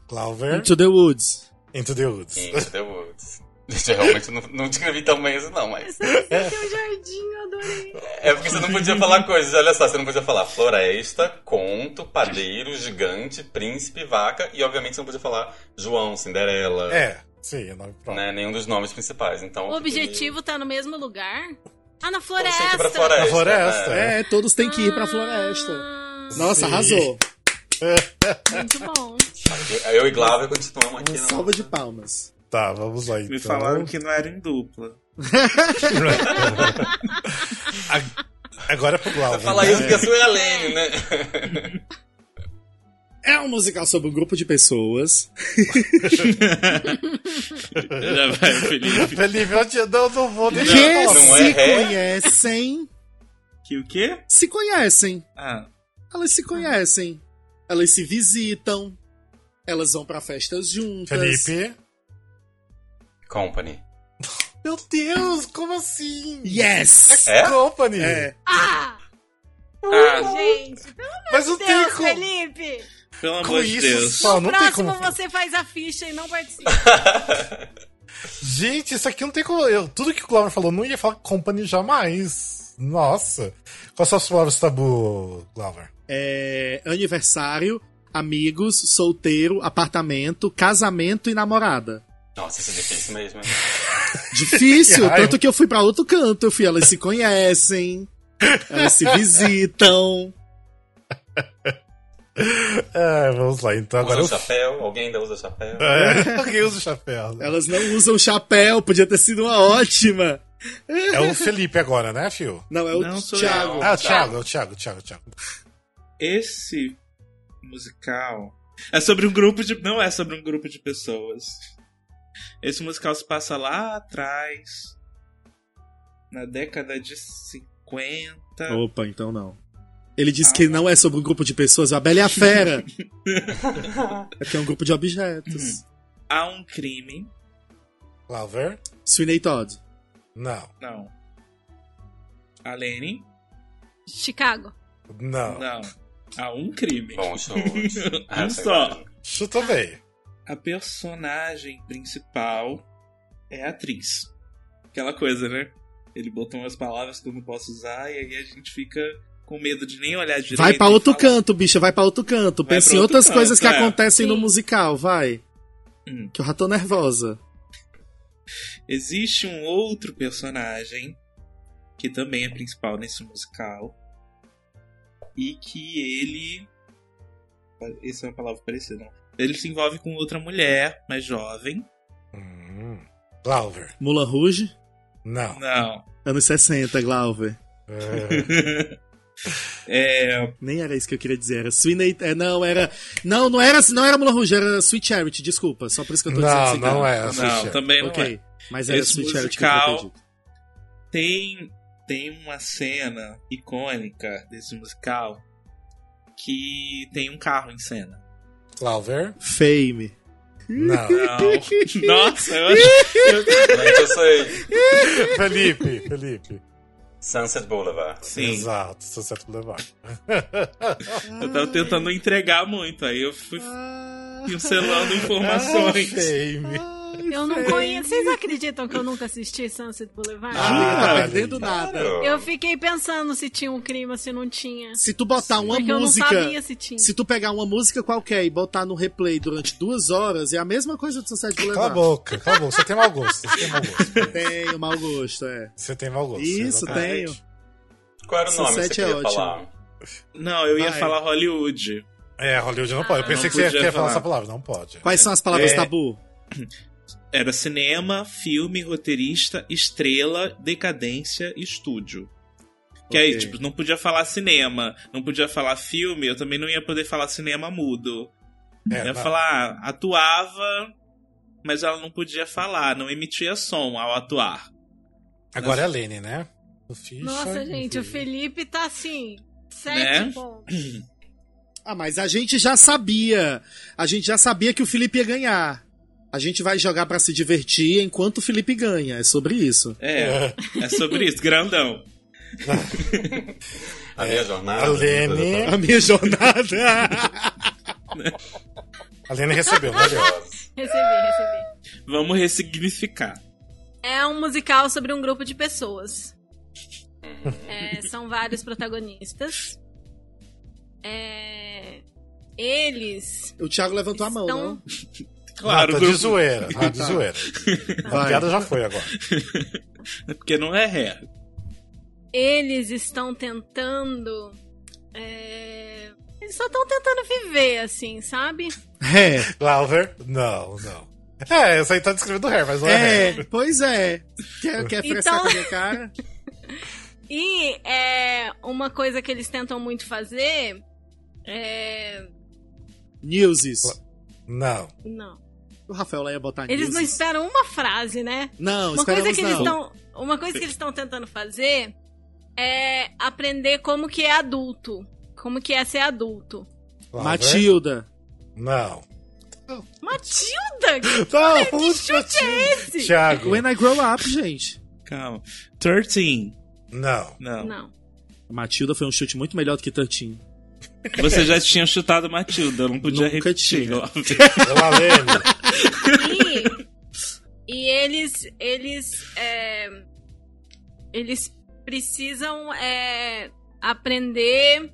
Glauber. Into the Woods. Into the Woods. em The Woods. Gente, eu realmente não, não descrevi tão bem isso não, mas... Esse é o jardim, eu adorei. É porque você não podia falar coisas, olha só, você não podia falar floresta, conto, padeiro, gigante, príncipe, vaca, e obviamente você não podia falar João, Cinderela, É, sim, é nome próprio. né, nenhum dos nomes principais, então... O objetivo tá no mesmo lugar? Ah, na floresta. Você tem que ir pra floresta. Na floresta, é. É, todos têm que ir pra floresta. Ah, Nossa, Sim. arrasou. muito bom. Eu, e Glauber continuamos aqui. Uma salva de palmas. Tá, vamos lá então. Me falaram que não era em dupla. Agora é pro Glauber. Fala né? isso porque a sua é a Lene, né? É um musical sobre um grupo de pessoas. Já vai, Felipe. Felipe, eu te- não, não vou Que deixar eu falar. não se é ré? conhecem. Que o quê? Se conhecem. Ah, Elas se conhecem. Elas se visitam. Elas vão pra festas juntas. Felipe. Company. Meu Deus, como assim? Yes! É? Company. É. Ah! ah Gente, pelo Mas não tem Deus, como. Felipe! pelo Com amor de isso Deus. só, no não tem próximo como. você faz a ficha e não participa. Gente, isso aqui não tem como. Eu, tudo que o Glauber falou, não ia falar Company jamais. Nossa. Quais são as palavras tabu, Glauber? É, aniversário, amigos, solteiro, apartamento, casamento e namorada. Nossa, isso é difícil mesmo. Difícil, Que tanto que eu fui pra outro canto. Eu fui, elas se conhecem, elas se visitam. É, vamos lá, então agora Usa eu. chapéu? Alguém ainda usa chapéu? É, alguém usa o chapéu. né? Elas não usam chapéu, podia ter sido uma ótima. É o Felipe agora, né, Fio? Não, é o Não, Thiago. eu. Ah, o Thiago, é o Thiago, o Thiago, o Thiago. Esse musical é sobre um grupo de. Não é sobre um grupo de pessoas. Esse musical se passa lá atrás, na década de 50. Opa, então não. Ele disse que não é sobre um grupo de pessoas, a Bela e a Fera. é que é um grupo de objetos. Há um crime. Clover? Sweeney Todd. Não. Não. A Lenny? Chicago. Não. Não. Há um crime. Bom chute. Um só. Chutou bem. A personagem principal é a atriz. Aquela coisa, né? Ele botou umas palavras que eu não posso usar e aí a gente fica com medo de nem olhar direito. Vai pra e outro falar. canto, bicha, vai pra outro canto. Vai Pensa em outras canto, coisas que é. acontecem no Sim. musical, vai. Hum. Que eu já tô nervosa. Existe um outro personagem que também é principal nesse musical e que ele. Essa é uma palavra parecida, não. Ele se envolve com outra mulher mais jovem. Hum. Clover? Mulan Rouge, Não. Não. anos 60, Glauber. É, É, Nem era isso que eu queria dizer, era Sweeney... É, não, era... Não, não era, não era Mulan Rouge, era Sweet Charity, desculpa. Só por isso que eu tô dizendo não, assim, não é. não, também não Ok, é. mas era Esse Sweet Charity que eu. Tem, tem uma cena icônica desse musical que tem um carro em cena. Clover? Fame. Não. Não. Nossa, eu acho. eu- sei. Felipe, Felipe. Sunset Boulevard. Sim, Exato, Sunset Boulevard. eu tava tentando entregar muito, aí eu fui pincelando Ah, informações. Fame. Eu não conheço. Vocês acreditam que eu nunca assisti Sunset Boulevard? Ah, Jura, tá olha perdendo nada. Eu fiquei pensando se tinha um crime ou se não tinha. Se tu botar uma Porque música... eu não sabia se tinha. Se tu pegar uma música qualquer e botar no replay durante duas horas, é a mesma coisa do Sunset Cala a Boulevard. boca, cala a boca. Você tem mau gosto. Você tem mau gosto. Tenho mau gosto, é. Você tem mau gosto. Isso, exatamente. tenho. Qual era o nome que Sunset você é queria ótimo. falar? Não, eu ia Vai. falar Hollywood. É, Hollywood não pode. Eu Ah, pensei não que você ia falar falar. essa palavra. Não pode. Quais são as palavras É. tabu? Era cinema, filme, roteirista, estrela, decadência, estúdio. Que aí, Ok. tipo, não podia falar cinema, não podia falar filme, eu também não ia poder falar cinema mudo. É, Eu ia não. falar, ah, atuava, mas ela não podia falar, não emitia som ao atuar. Agora é a Lene, né? O Ficha, Nossa, gente, o. Felipe tá assim. Sete Né? pontos. Ah, mas a gente já sabia. A gente já sabia que o Felipe ia ganhar. A gente vai jogar pra se divertir enquanto o Felipe ganha. É sobre isso. É, é sobre isso, grandão. A minha jornada? A Lene. A minha jornada. A Lene recebeu, né? Recebi, recebi. Vamos ressignificar. É um musical sobre um grupo de pessoas. É, são vários protagonistas. É, eles o Thiago levantou a mão, estão. não? Claro, não, tá de zoeira. Tá de zoeira. A piada já foi agora. porque não é ré. Eles estão tentando. é, Eles só estão tentando viver, assim, sabe? É. Clover? Não, não. É, essa aí tá descrevendo o hair, mas não é, É, pois é. Quer, quer frescar Então- com a minha cara? E é, uma coisa que eles tentam muito fazer é. Newses. Não. Não. O Rafael lá ia botar Eles não newses. esperam uma frase, né? Não, Uma coisa que eles não. estão. Uma coisa que eles estão tentando fazer é aprender como que é adulto. Como que é ser adulto. Clover? Matilda. Não. Matilda! Não, Que chute é esse? Thiago. When I Grow Up, gente. Calma. 13. Não. Não. Não. Matilda foi um chute muito melhor do que Tantinho. Você já tinha chutado Matilda, eu não podia Nunca repetir. tinha. E, e eles. Eles. é, eles precisam é, aprender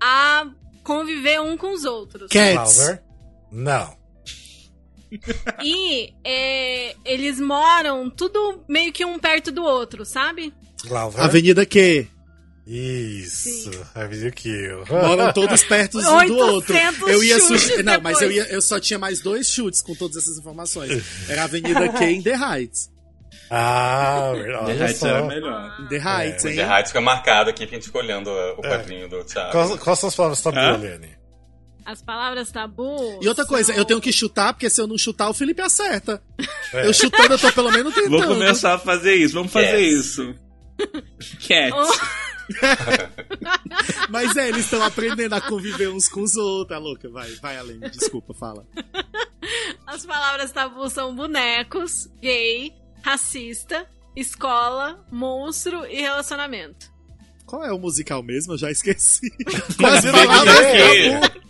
a conviver um com os outros. Cats. Clover? Não. E é, eles moram tudo meio que um perto do outro, sabe? Clover? Avenida Q. Isso. Avenida Kill. Moram todos perto um do outro. 800 Eu ia sugerir. Não, mas eu, ia, eu só tinha mais dois chutes com todas essas informações. Era a Avenida Q em The Heights. Ah, verdade. The Heights era melhor. The Heights, O hein? The Heights fica marcado aqui pra gente ficar olhando o quadrinho do Thiago. Quais, quais são as palavras tabu, Hã? Lene? As palavras tabu. E outra coisa, são- eu tenho que chutar, porque se eu não chutar, o Felipe acerta. É. Eu chutando, eu tô pelo menos tentando. Vou começar a fazer isso, vamos fazer Cats. isso. Cats. Oh. Mas é, eles estão aprendendo a conviver uns com os outros. É louca, vai, vai, Além. Desculpa, fala. As palavras tabu são bonecos, gay, racista, escola, monstro e relacionamento. Qual é o musical mesmo? Eu já esqueci. Eu palavras tabu?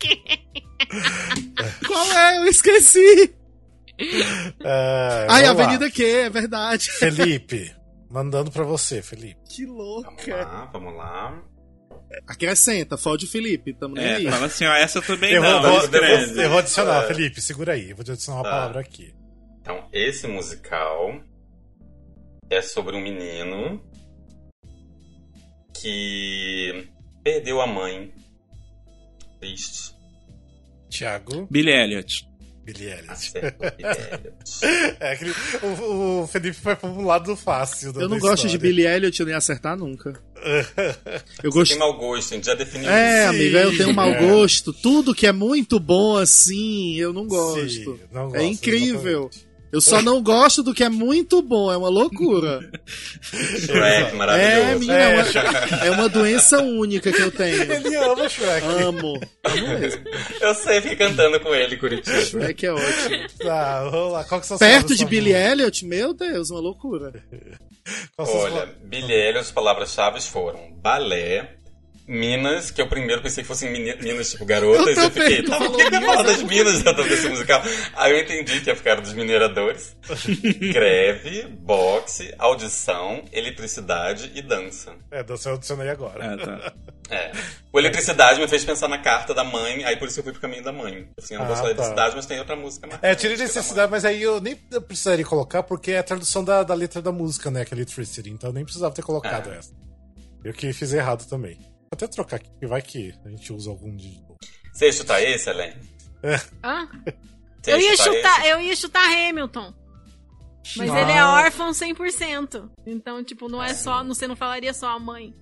Qual é? Eu esqueci. É, Ai, vamos lá. Avenida Q, é verdade. Felipe. Mandando pra você, Felipe. Que Vamos louca. lá, vamos lá. Acrescenta, fode o Felipe, tamo nem É, aí. fala assim, ó, essa também Eu vou, não, vou- escreve. eu vou adicionar, É. Felipe, segura aí. Eu vou adicionar uma Tá. palavra aqui. Então, esse musical é sobre um menino que perdeu a mãe. Triste. Thiago, Billy Elliot. Billy Elliot. É, aquele, o, o Felipe foi pro lado fácil. da- Eu não gosto de história. Billy Elliot, eu nem acertar nunca. Eu Tem gosto. mau gosto, a gente já definiu É, isso. amigo, eu tenho um mau é. gosto. Tudo que é muito bom assim, eu não gosto. Sim, não é gosto, incrível. exatamente. Eu só não gosto do que é muito bom, é uma loucura. Shrek, É, maravilhoso. menina, é uma, é uma doença única que eu tenho. Ele ama Shrek. Amo. Amo mesmo. Eu sei, fiquei cantando com ele, Curitiba. Shrek é ótimo. Tá, vamos lá. Qual que são as Perto palavras de? Billy Elliot, meu Deus, uma loucura. Olha, Billy Elliot, as palavras-chave foram balé, Minas, que eu primeiro pensei que fossem Minas tipo garotas, Eu eu, fiquei, tá, por que fala das Minas dentro desse musical? Aí eu entendi que ia ficar dos mineradores. Greve, boxe, audição, eletricidade e dança. É, dança eu adicionei agora. Ah, tá. É. O eletricidade me fez pensar na carta da mãe, aí por isso eu fui pro caminho da mãe. Assim, eu não Ah, gosto da tá. eletricidade, mas tem outra música mais. É, eu tirei necessidade, mas aí eu nem precisaria colocar, porque é a tradução da, da letra da música, né? Que é Electricity, então eu nem precisava ter colocado Ah. essa. Eu que fiz errado também. Vou até trocar aqui, que vai que a gente usa algum de. Você ia chutar esse, Elen? Hã? Você Eu ia chutar chutar, eu ia chutar Hamilton. Mas Ah. ele é órfão 100%. Então, tipo, não é só, você não falaria só a mãe.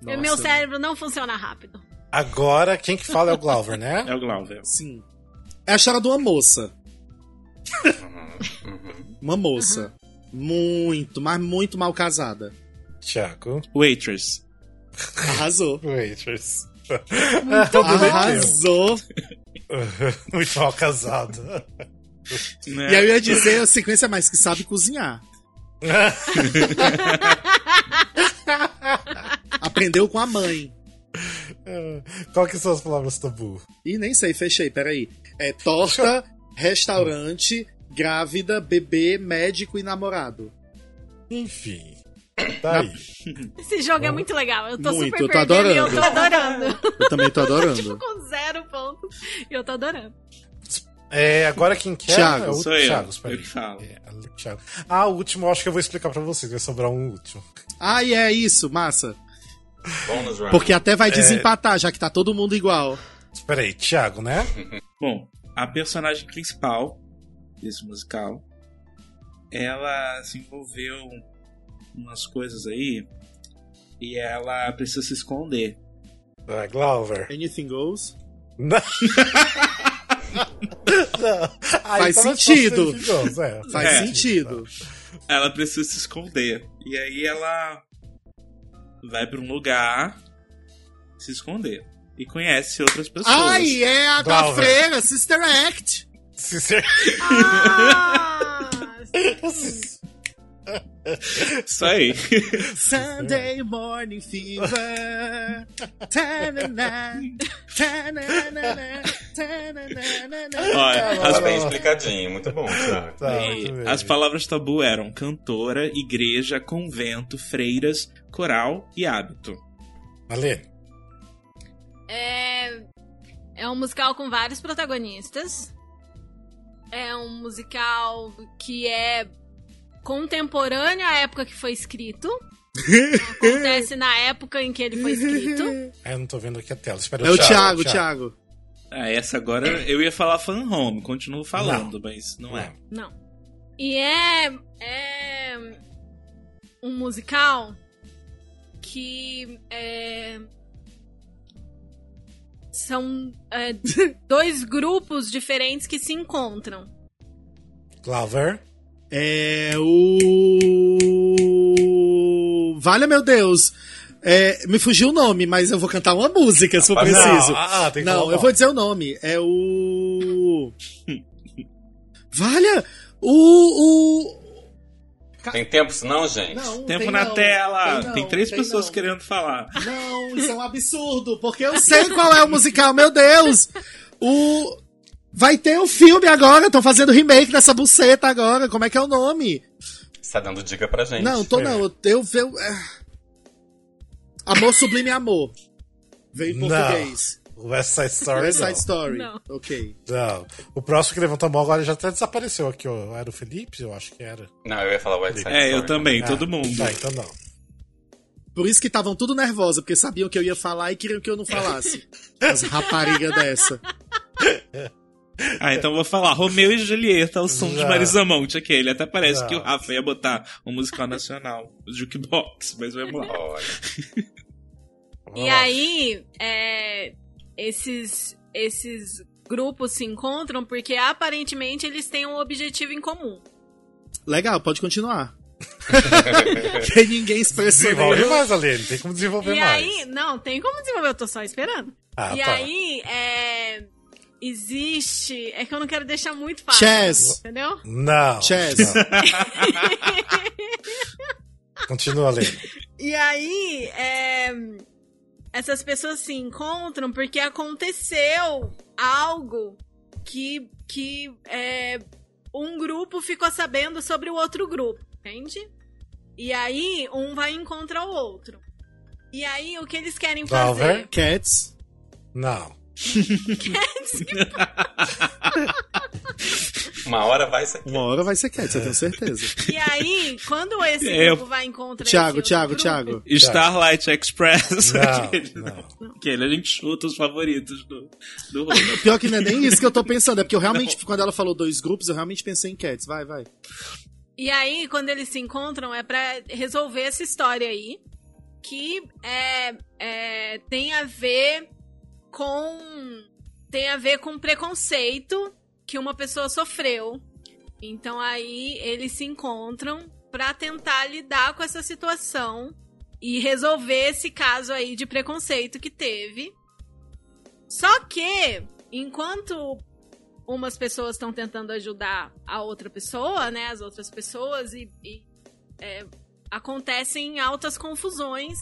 Nossa. Meu cérebro não funciona rápido. Agora, quem que fala é o Glauber, né? É o Glauber. Sim. É a história de uma moça. Uhum. Uma moça. Muito, mas muito mal casada. Thiago. Waitress. Arrasou. Waitress. Arrasou. Muito mal casado. Né? E aí eu ia dizer a sequência mais que sabe cozinhar. Aprendeu com a mãe. Qual que são as palavras tabu? Ih, nem sei, fechei, peraí. É torta, restaurante, grávida, bebê, médico e namorado. Enfim. Tá aí. Esse jogo é muito legal. Eu tô Muito, super eu tô perdendo e eu adorando. tô adorando. Eu também tô adorando. tipo, com zero pontos. E eu tô adorando. É, agora quem quer? Thiago, é o sou eu. Thiago, espera Eu aí. que falo. É, Thiago. Ah, o último eu acho que eu vou explicar pra vocês. Vai sobrar um último. Ah, e é isso, massa. Bônus round. Porque até vai desempatar, já que tá todo mundo igual. Espera aí, Thiago, né? Bom, a personagem principal desse musical, ela se envolveu umas coisas aí e ela precisa se esconder. É, Glauber. Anything goes. Não. Não. Faz sentido. perigosa, é. Faz É. sentido. Ela precisa se esconder. E aí ela vai pra um lugar se esconder. E conhece outras pessoas. Ai, é a da freira, Sister Act. Se ser... Ah. Isso aí. Sunday morning fever. Tanana, tanana, tanana. Olha, Tá as, bem explicadinho, muito bom. Tá, e as palavras tabu eram cantora, igreja, convento, freiras, coral e hábito. Malene. É, é um musical com vários protagonistas. É um musical que é contemporâneo à época que foi escrito. Acontece na época em que ele foi escrito. É, eu não tô vendo aqui a tela. Espera É o Thiago, Thiago. Ah, essa agora eu ia falar fan home, continuo falando, mas não é. Não. E é. É. Um musical que. É, são é, dois grupos diferentes que se encontram. Glover. É o. Valha meu Deus! É, me fugiu o nome, mas eu vou cantar uma música se for Ah, não. preciso. Ah, tem que não, falar eu vou dizer o nome. É o. Valha! O. o... Tem tempo senão, gente? Não, Tempo tem na não, tela! Tem, Tem, não, três tem pessoas não. querendo falar. Não, isso é um absurdo, porque eu sei qual é o musical, meu Deus! O. Vai ter o filme agora, estão fazendo remake dessa buceta agora. Como é que é o nome? Você tá dando dica pra gente. Não, tô É. não. Eu, eu, eu é. Amor Sublime Amor. Veio em Não. português. West Side Story. West não. Side Story. Não. Ok. Não. O próximo que levantou a mão agora já até desapareceu aqui, ó. Era o Felipe? Eu acho que era. Não, eu ia falar White Side É, eu Story. também, Ah, todo mundo. Tá, então não. Por isso que estavam tudo nervosa, porque sabiam que eu ia falar e queriam que eu não falasse. As raparigas dessa. Ah, então eu vou falar Romeu e Julieta, o som de. Marisa Monte, aquele. Até parece Já. que o Rafa ia botar um musical nacional, o Jukebox, mas vamos lá. Olha. E aí, é, esses, esses grupos se encontram porque aparentemente eles têm um objetivo em comum. Legal, pode continuar. que ninguém se Desenvolve mais, Aline. Tem como desenvolver E mais. aí, não, tem como desenvolver, eu tô só esperando. Ah, e tá. aí, é, existe. É que eu não quero deixar muito fácil. Chess. Entendeu? Não. Chess. não. Continua, Aline. E aí, é, essas pessoas se encontram porque aconteceu algo que, que é, um grupo ficou sabendo sobre o outro grupo, entende? E aí, um vai encontrar o outro. E aí, o que eles querem fazer? Valver? Cats. Não. Uma hora vai ser. Uma hora vai ser Cats, eu tenho certeza. E aí, quando esse É, grupo vai encontrar Thiago, esse Thiago, grupo, Thiago. Starlight Express, Não, aquele, não. aquele, a gente chuta os favoritos do, do. Pior que não é nem isso que eu tô pensando, é porque eu realmente, quando ela falou dois grupos, eu realmente pensei em Cats. Vai, vai. E aí, quando eles se encontram, é pra resolver essa história aí. Que é, é, tem a ver com. Tem a ver com preconceito que uma pessoa sofreu. Então aí eles se encontram pra tentar lidar com essa situação e resolver esse caso aí de preconceito que teve. Só que, enquanto umas pessoas estão tentando ajudar a outra pessoa, né? As outras pessoas, e, e, é, acontecem altas confusões.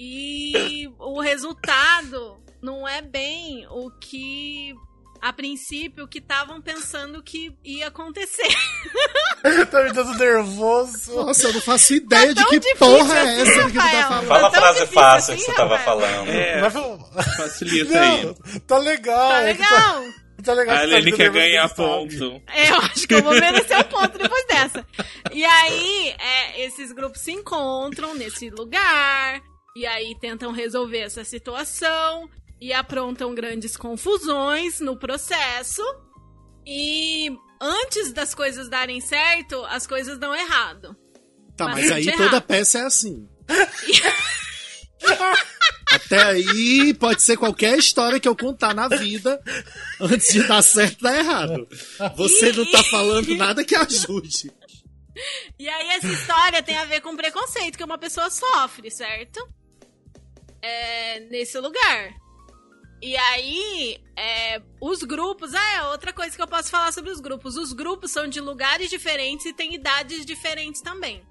E o resultado não é bem o que, a princípio, o que estavam pensando que ia acontecer. tá me dando nervoso. Nossa, eu não faço ideia de tão que porra é assim, essa que tu tá Rafael. falando. Fala a tão frase fácil assim, que você tava Rafael? falando. É, Mas, vamos- facilita aí. não, tá legal. Tá é que legal? Tá legal. A que tá quer ganhar ponto. É, eu acho que eu vou merecer um ponto depois dessa. E aí, é, esses grupos se encontram nesse lugar, e aí tentam resolver essa situação, e aprontam grandes confusões no processo. E antes das coisas darem certo, as coisas dão errado. Tá, mas aí errado. toda peça é assim. Até aí pode ser qualquer história que eu contar na vida antes de dar certo dar errado. Você não tá falando nada que ajude. E aí essa história tem a ver com preconceito que uma pessoa sofre, certo? É, nesse lugar. E aí, é, os grupos. Ah, é outra coisa que eu posso falar sobre os grupos. Os grupos são de lugares diferentes e têm idades diferentes também.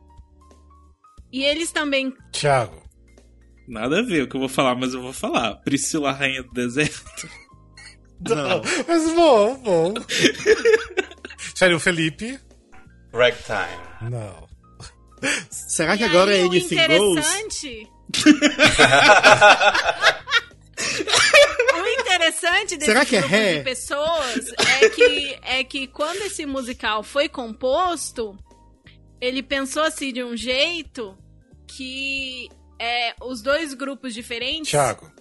E eles também. Thiago. Nada a ver o que eu vou falar, mas eu vou falar. Priscila Rainha do Deserto. Não. Mas bom, bom. Sério, o Felipe? Ragtime. Não. Será que E agora aí, é Anything Goes? interessante. o interessante desse Será que é grupo ré? de pessoas é que, é que quando esse musical foi composto, ele pensou assim de um jeito que é os dois grupos diferentes. Thiago.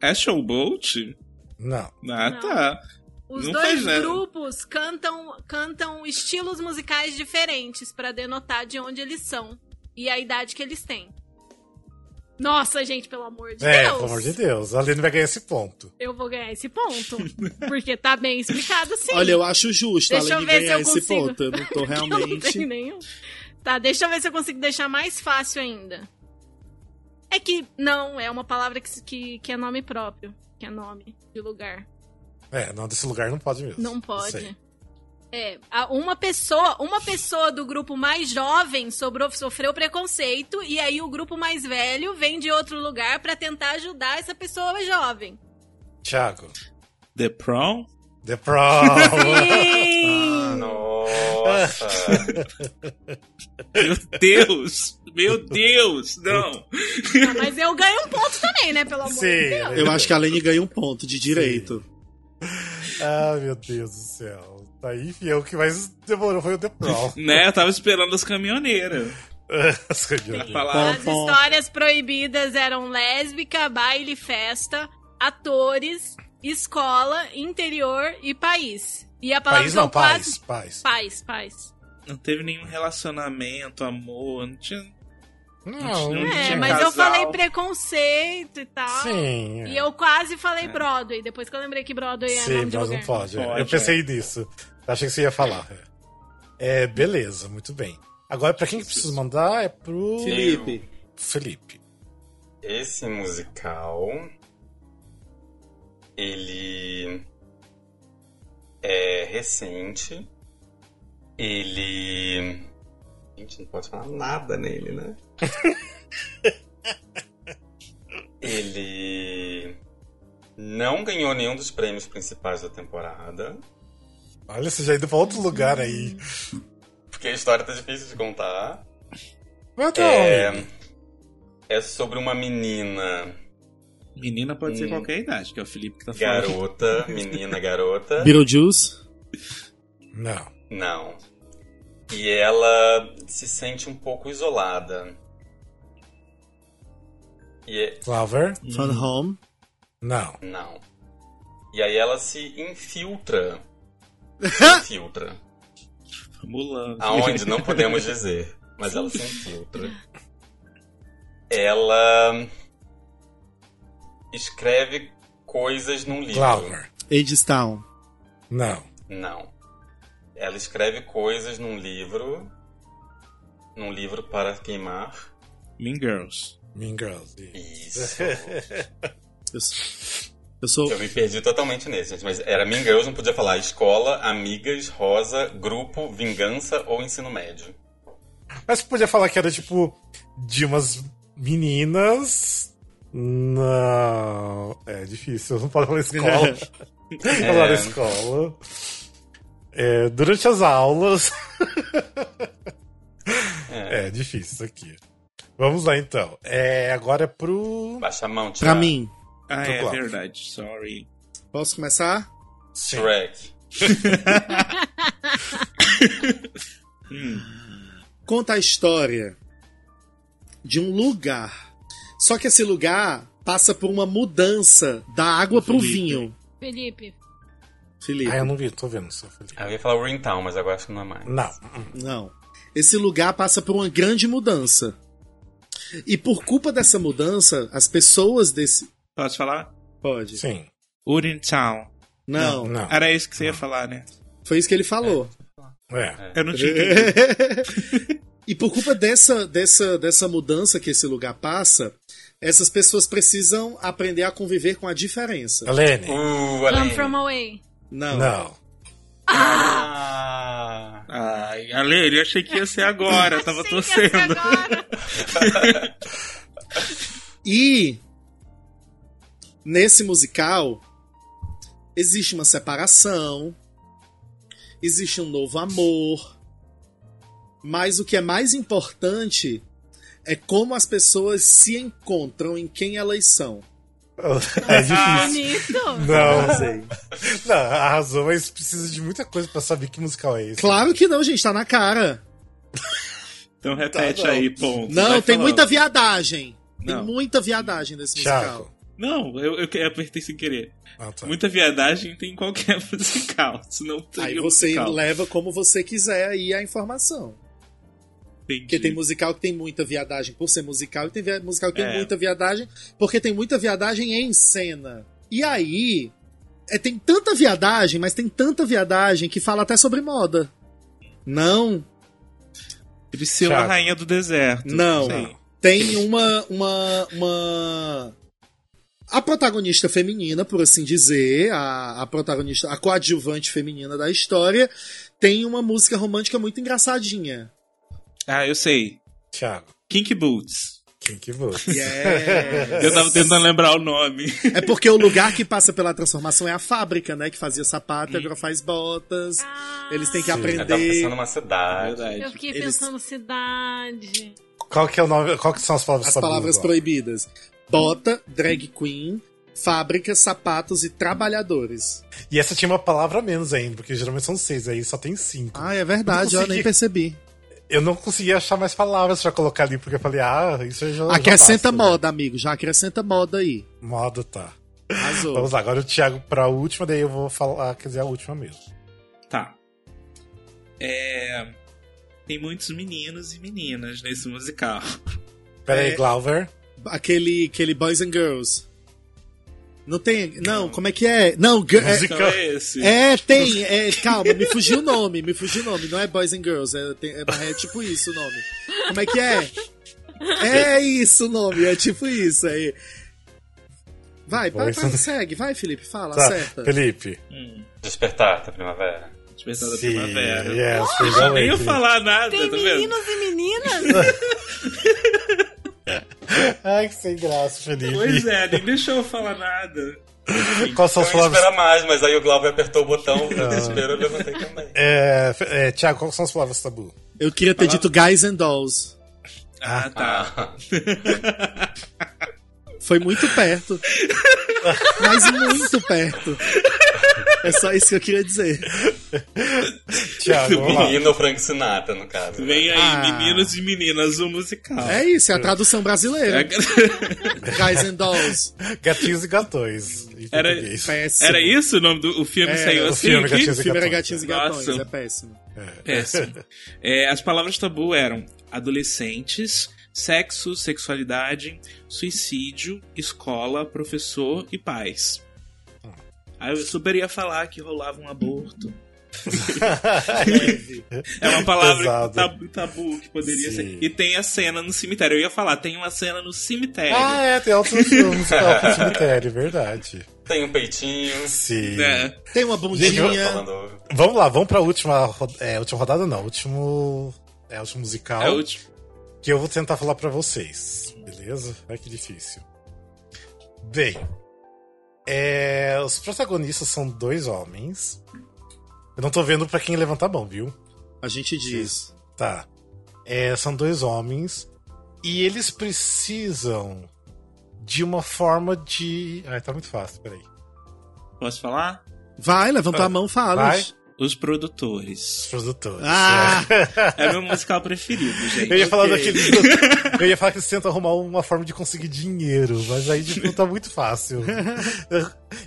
É Showboat? Não. Ah, Não. tá. Os Não dois grupos cantam, cantam estilos musicais diferentes pra denotar de onde eles são e a idade que eles têm. Nossa, gente, pelo amor de É, Deus. pelo amor de Deus. A Aline vai ganhar esse ponto. Eu vou ganhar esse ponto. Porque tá bem explicado sim. Olha, eu acho justo Deixa a eu Aline ver se ganhar eu esse consigo. ponto. Eu não tô Eu não realmente. tenho nenhum. Tá, deixa eu ver se eu consigo deixar mais fácil ainda. É que não, é uma palavra que, que, que é nome próprio. Que é nome de lugar. É, não, desse lugar não pode mesmo. Não Sei. É, a- uma pessoa, uma pessoa do grupo mais jovem sobrou, sofreu preconceito e aí o grupo mais velho vem de outro lugar pra tentar ajudar essa pessoa jovem. Thiago. The Prom? The Prom. Sim! Nossa! Meu Deus! Meu Deus! Não! Ah, mas eu ganho um ponto também, né? Pelo amor Sim, de Deus. Eu acho que a Aline ganha um ponto de direito. Ah, meu Deus do céu. Tá aí, enfim, é o que mais demorou foi o The Prom. Né? Eu tava esperando as caminhoneiras. As caminhoneiras. Falar. As histórias proibidas eram lésbica, baile, festa, atores, escola, interior e país. E a palavra País não, paz, quase... paz. Paz, paz. Não teve nenhum relacionamento, amor, não tinha. Não, Não É, mas eu casal. falei preconceito e tal. sim. E eu quase falei Broadway, depois que eu lembrei que Broadway é Sim, nome mas não pode. é. Pode, eu pensei nisso. Achei que você ia falar. É, beleza, muito bem. Agora, pra quem que precisa mandar é pro Felipe. Felipe. Esse musical. Ele. É recente. Ele. Gente, não pode falar nada nele, né? ele. Não ganhou nenhum dos prêmios principais da temporada. Olha, você já indo pra outro lugar aí. Porque a história tá difícil de contar. Mas tá, É, é sobre uma menina, Menina pode ser Hum. qualquer idade, que é o Felipe que tá falando. garota, menina, garota. Beetlejuice. Não. Não. E ela se sente um pouco isolada. É... Clover? Fun Home. Não. Não. E aí ela se infiltra. Se infiltra. Mulan. Aonde não podemos dizer. Mas ela se infiltra. Ela escreve coisas num livro. Clover? Agestown. Não. Não. Ela escreve coisas num livro. Num livro para queimar. Mean Girls. Mean Girls. Isso. Eu, sou- eu sou. Eu me perdi totalmente nesse, gente. Mas era Mean Girls, não podia falar escola, amigas, rosa, grupo, vingança ou ensino médio. Mas você podia falar que era tipo de umas meninas. Não. É difícil, não pode falar escola. Falar escola. É, durante as aulas. é. difícil isso aqui. Vamos lá então. É, agora é pro. Baixa a mão, Pra Thiago. mim. Ah, é verdade. Sorry. Posso começar? Sim. Shrek. Conta a história de um lugar. Só que esse lugar passa por uma mudança da água pro Felipe. vinho. Felipe. Felipe. Ah, eu não vi, tô vendo só. Felipe. Ah, Eu ia falar o Town, mas agora acho que não é mais. Não. Não. Esse lugar passa por uma grande mudança. E por culpa dessa mudança, as pessoas desse. Posso falar? Pode. Sim. Urintown. Não. Não. Era isso que você ia falar, né? Foi isso que ele falou. É. Eu não tinha entendido. e por culpa dessa, dessa, dessa mudança que esse lugar passa, essas pessoas precisam aprender a conviver com a diferença. Helene? Uh, Come Aline. from away. Não. Não. Ah, Ai, Ale, eu achei que ia ser agora. Eu tava torcendo. E nesse musical existe uma separação, existe um novo amor, mas o que é mais importante é como as pessoas se encontram em quem elas são. É difícil. Bonito. Não, sei. não, arrasou, mas precisa de muita coisa pra saber que musical é esse. Claro que não, gente, tá na cara. Então repete Tá aí, ponto. Não, Vai tem falando. muita viadagem. Tem Não. muita viadagem nesse musical. Não, eu, eu, eu apertei sem querer. Ah, tá. Muita viadagem tem em qualquer musical. Senão Aí teria você musical. leva como você quiser aí a informação. Entendi. Porque tem musical que tem muita viadagem por ser musical e tem via- musical que tem É. muita viadagem porque tem muita viadagem em cena. E aí, é, tem tanta viadagem, mas tem tanta viadagem que fala até sobre moda. Não, Priscila, Thiago. rainha do deserto. Não. Sei. tem uma uma uma a protagonista feminina, por assim dizer, a, a protagonista, a coadjuvante feminina da história, tem uma música romântica muito engraçadinha. Ah, eu sei. Thiago. Kink Boots. Que voa? Yes. Eu tava tentando lembrar o nome. É porque o lugar que passa pela transformação é a fábrica, né? Que fazia sapato, agora faz botas. Eles têm que Sim. Eu tava aprender. pensando numa cidade. Verdade. Eu fiquei Eles- pensando cidade. Qual que é o nome? Qual que são as palavras As palavras agora? proibidas: bota, drag queen, fábrica, sapatos e trabalhadores. E essa tinha uma palavra a menos ainda, porque geralmente são seis, aí só tem cinco. Ah, é verdade, eu consegui. nem percebi. Eu não consegui achar mais palavras pra colocar ali, porque eu falei, ah, isso eu já. já Acrescenta passo. moda, amigo. Já acrescenta moda aí. Moda, tá. Arrasou. Vamos lá, agora o Thiago pra última, daí eu vou falar, quer dizer, a última mesmo. Tá. É... Tem muitos meninos e meninas nesse musical. Pera É. aí, Glauber. Aquele, aquele Boys and Girls. Não tem. Não, como é que é? Não, girl- é, é esse. É, tem. É, calma, me fugiu o nome, me fugiu o nome. Não é Boys and Girls, é, tem- é, é tipo isso o nome. Como é que é? É isso o nome, é tipo isso. É... Vai, vai, vai, segue, vai, Felipe, fala, Tá, acerta. Felipe. Hum, Despertar da primavera. Despertar da Sim, primavera. yes, Nem eu Awakening. falar nada, Tem tá vendo? meninos e meninas? Ai, que sem graça, Felipe. Pois é, nem deixou eu falar nada. Quais são Eu as ia palavras? esperar mais, mas aí o Glauber apertou o botão, no desespero eu levantei também. É, é, Thiago, quais são as palavras tabu? Eu queria ter dito Guys and Dolls. Ah, tá. Foi muito perto. Mas muito perto. É só isso que eu queria dizer. Lá. menino Frank Sinatra, no caso. né? Vem aí, Ah. meninos e meninas, o musical. É isso, é a tradução brasileira. É- Guys and Dolls. Gatinhos e gatões. Era-. Péssimo. Era isso o nome do o filme É, saiu o assim? filme aqui? Gatinhos O e filme era Gatões. Gatinhos e Gatões, Nossa. é péssimo. Péssimo. É, as palavras tabu eram adolescentes, sexo, sexualidade, suicídio, escola, professor e pais. Aí eu super ia falar que rolava um aborto. É uma palavra tabu, tabu que poderia Sim. ser. E tem a cena no cemitério. Eu ia falar, tem uma cena no cemitério. ah, é, tem outros filmes pro cemitério, verdade. Tem um peitinho. Sim. né? Tem uma bundinha. Falando. Vamos lá, vamos pra última, é, última rodada, não. Último. É, último musical. É o último. Que eu vou tentar falar pra vocês, beleza? Ai que difícil. Bem, é, os protagonistas são dois homens. Eu não tô vendo pra quem levantar a mão, viu? A gente diz. Tá. É, são dois homens e eles precisam de uma forma de. Ai, tá muito fácil, peraí. Posso falar? Vai, levantou a mão, fala. Vai. Os Os produtores. produtores. Ah! É meu musical preferido, gente. Eu ia falar Ok. daquele. Eu ia falar que eles tentam arrumar uma forma de conseguir dinheiro, mas aí tipo, tá muito fácil.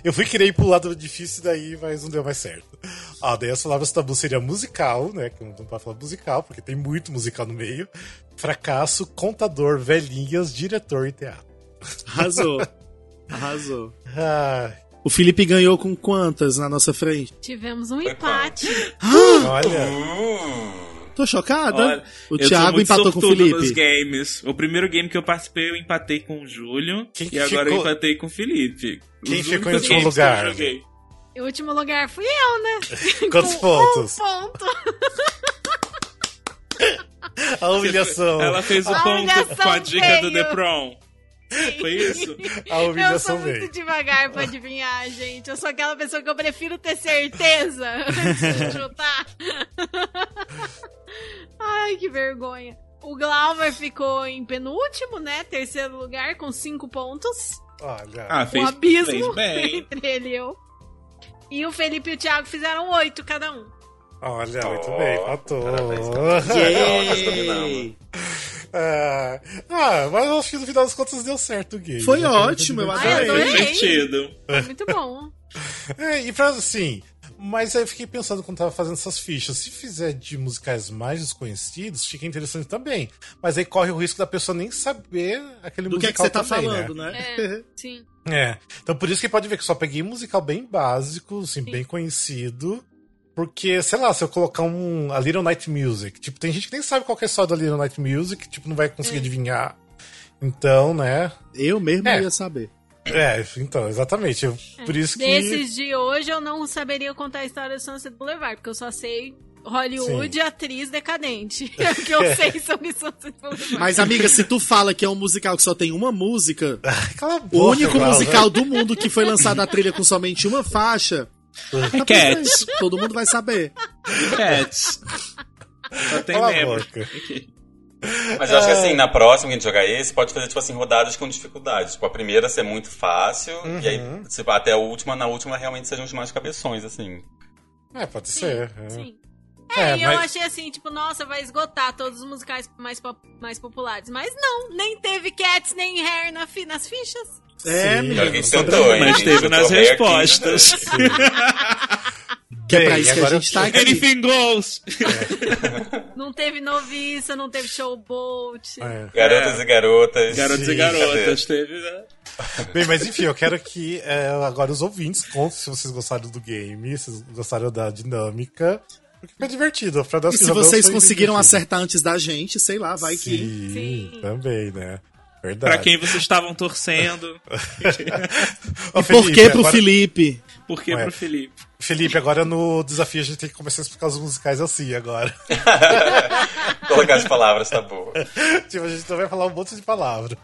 Eu fui querer ir pro lado difícil daí, mas não deu mais certo. Ah, daí as palavras tabu seria musical, né? Que não pode falar musical, porque tem muito musical no meio. Fracasso, contador, velhinhas, diretor e teatro. Arrasou. Arrasou. Ah, O Felipe ganhou com quantas na nossa frente? Tivemos um empate. olha. Hum, Tô chocada. Olha, o Thiago empatou com o sortudo nos Felipe. games. O primeiro game que eu participei, eu empatei com o Júlio. Quem e agora ficou- eu empatei com o Felipe. Quem Os ficou em último lugar? Em último lugar fui eu, né? Quantos Com pontos? Um ponto. A humilhação. Ela fez o A ponto com a dica do veio. The Prom. Foi isso? A Eu sou muito veio. devagar pra adivinhar, gente. Eu sou aquela pessoa que eu prefiro ter certeza antes de chutar. Ai, que vergonha. O Glauber ficou em penúltimo, né? Terceiro lugar, com cinco pontos. Olha. Ah, fez, um abismo fez bem. entre ele e eu. E o Felipe e o Thiago fizeram oito cada um. Olha, muito bem, empatou. parabéns, tá! É, ah, mas eu acho que no final das contas deu certo o game. Foi né? ótimo, eu adorei. adorei. Divertido. Foi muito bom. É, e pra assim. Mas aí eu fiquei pensando quando tava fazendo essas fichas. Se fizer de musicais mais desconhecidos, fica interessante também. Mas aí corre o risco da pessoa nem saber aquele Do que é que musical você tá também, falando, né? né? É, sim. É. Então por isso que pode ver que eu só peguei um musical bem básico, assim, Sim. bem conhecido. Porque, sei lá, se eu colocar um a Little Night Music, tipo, tem gente que nem sabe qual que é a história da Little Night Music, tipo, não vai conseguir adivinhar. Então, né? Eu mesmo É. ia saber. É, então, exatamente. Eu- Por isso que. Desses de hoje, eu não saberia contar a história do Sunset Boulevard, porque eu só sei Hollywood Sim. atriz decadente. É o que eu sei sobre Sunset Boulevard. Mas, amiga, se tu fala que é um musical que só tem uma música, Cala a o boca, único Glauber. musical do mundo que foi lançado a trilha com somente uma faixa, tá Cats. todo mundo vai saber. Cats. Só tem Cala a membro. Mas eu acho que assim, na próxima que a gente jogar esse, pode fazer, tipo assim, rodadas com dificuldades. Tipo, a primeira ser muito fácil, e aí, tipo, até a última, na última realmente sejam os mais cabeções, assim. É, pode ser. é. Sim. É, É, e eu mas- achei assim, tipo, nossa, vai esgotar todos os musicais mais, mais populares. Mas não, nem teve Cats nem Hair na fi- nas fichas. É, Sim, menino, tentou, hein? Mas teve nas aqui, respostas. Que é pra isso que a gente tá aqui. Anything goes. Não teve Noviça, não teve Showboat. É. Garotas e garotas. Garotos Sim, e garotas. Teve, né? Bem, mas enfim, eu quero que é, agora os ouvintes contem se vocês gostaram do game, se vocês gostaram da dinâmica. Porque foi divertido. Pra nós E que se vocês conseguiram divertido. acertar antes da gente, sei lá, vai que. Sim, Sim. também, né? Verdade. Pra quem vocês estavam torcendo. E por que pro agora- Felipe? Por que Ué. pro Felipe? Felipe, agora no desafio a gente tem que começar a explicar os musicais assim agora. Colocar as palavras, tá boa. tipo, a gente não vai falar um monte de palavra.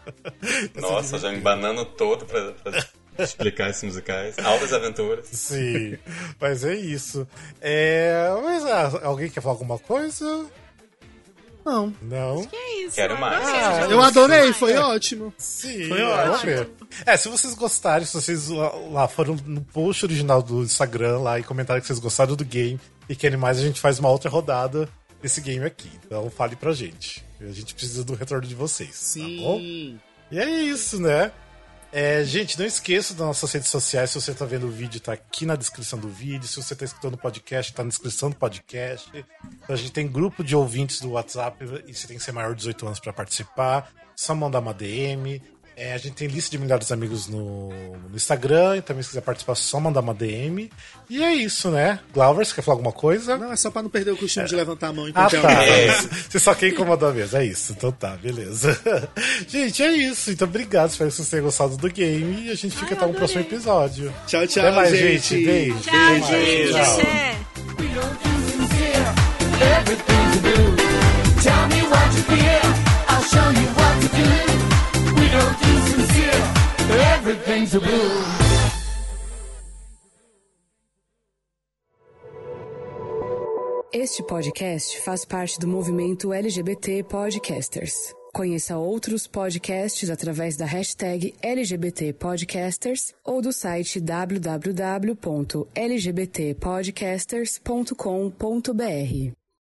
Nossa, já me banando todo pra, pra explicar esses musicais. Altas aventuras. Sim, mas é isso. É, mas ah, alguém quer falar alguma coisa? Não. Não? Que é isso? Quero eu mais. adorei Ah. Eu adorei, foi ótimo. Sim, Foi é, ótimo. É, se vocês gostarem, se vocês lá, foram no post original do Instagram lá e comentaram que vocês gostaram do game e querem mais, a gente faz uma outra rodada desse game aqui. Então fale pra gente. A gente precisa do retorno de vocês. Tá bom? Sim. E é isso, né? É, gente, não esqueça das nossas redes sociais. Se você tá vendo o vídeo, tá aqui na descrição do vídeo. Se você tá escutando o podcast, tá na descrição do podcast. A gente tem grupo de ouvintes do WhatsApp e você tem que ser maior de 18 anos para participar. Só mandar uma DM. É, a gente tem lista de melhores amigos no, no Instagram. E também, se quiser participar, só mandar uma DM. E é isso, né? Glauber, você quer falar alguma coisa? Não, é só pra não perder o costume de levantar a mão Ah, enquanto tá. é É. Você só quer incomodar mesmo. É isso. Então tá, beleza. Gente, é isso. Então obrigado. Espero que vocês tenham gostado do game. E a gente fica Ai, até um próximo episódio. Tchau, tchau, Até mais, gente. gente. Beijo. Tchau, mais. gente. Tchau. Do. Tell me what you feel, I'll show you what to do. Everything's a boo. Este podcast faz parte do movimento LGBT Podcasters. Conheça outros podcasts através da hashtag LGBT Podcasters ou do site www.lgbtpodcasters.com.br.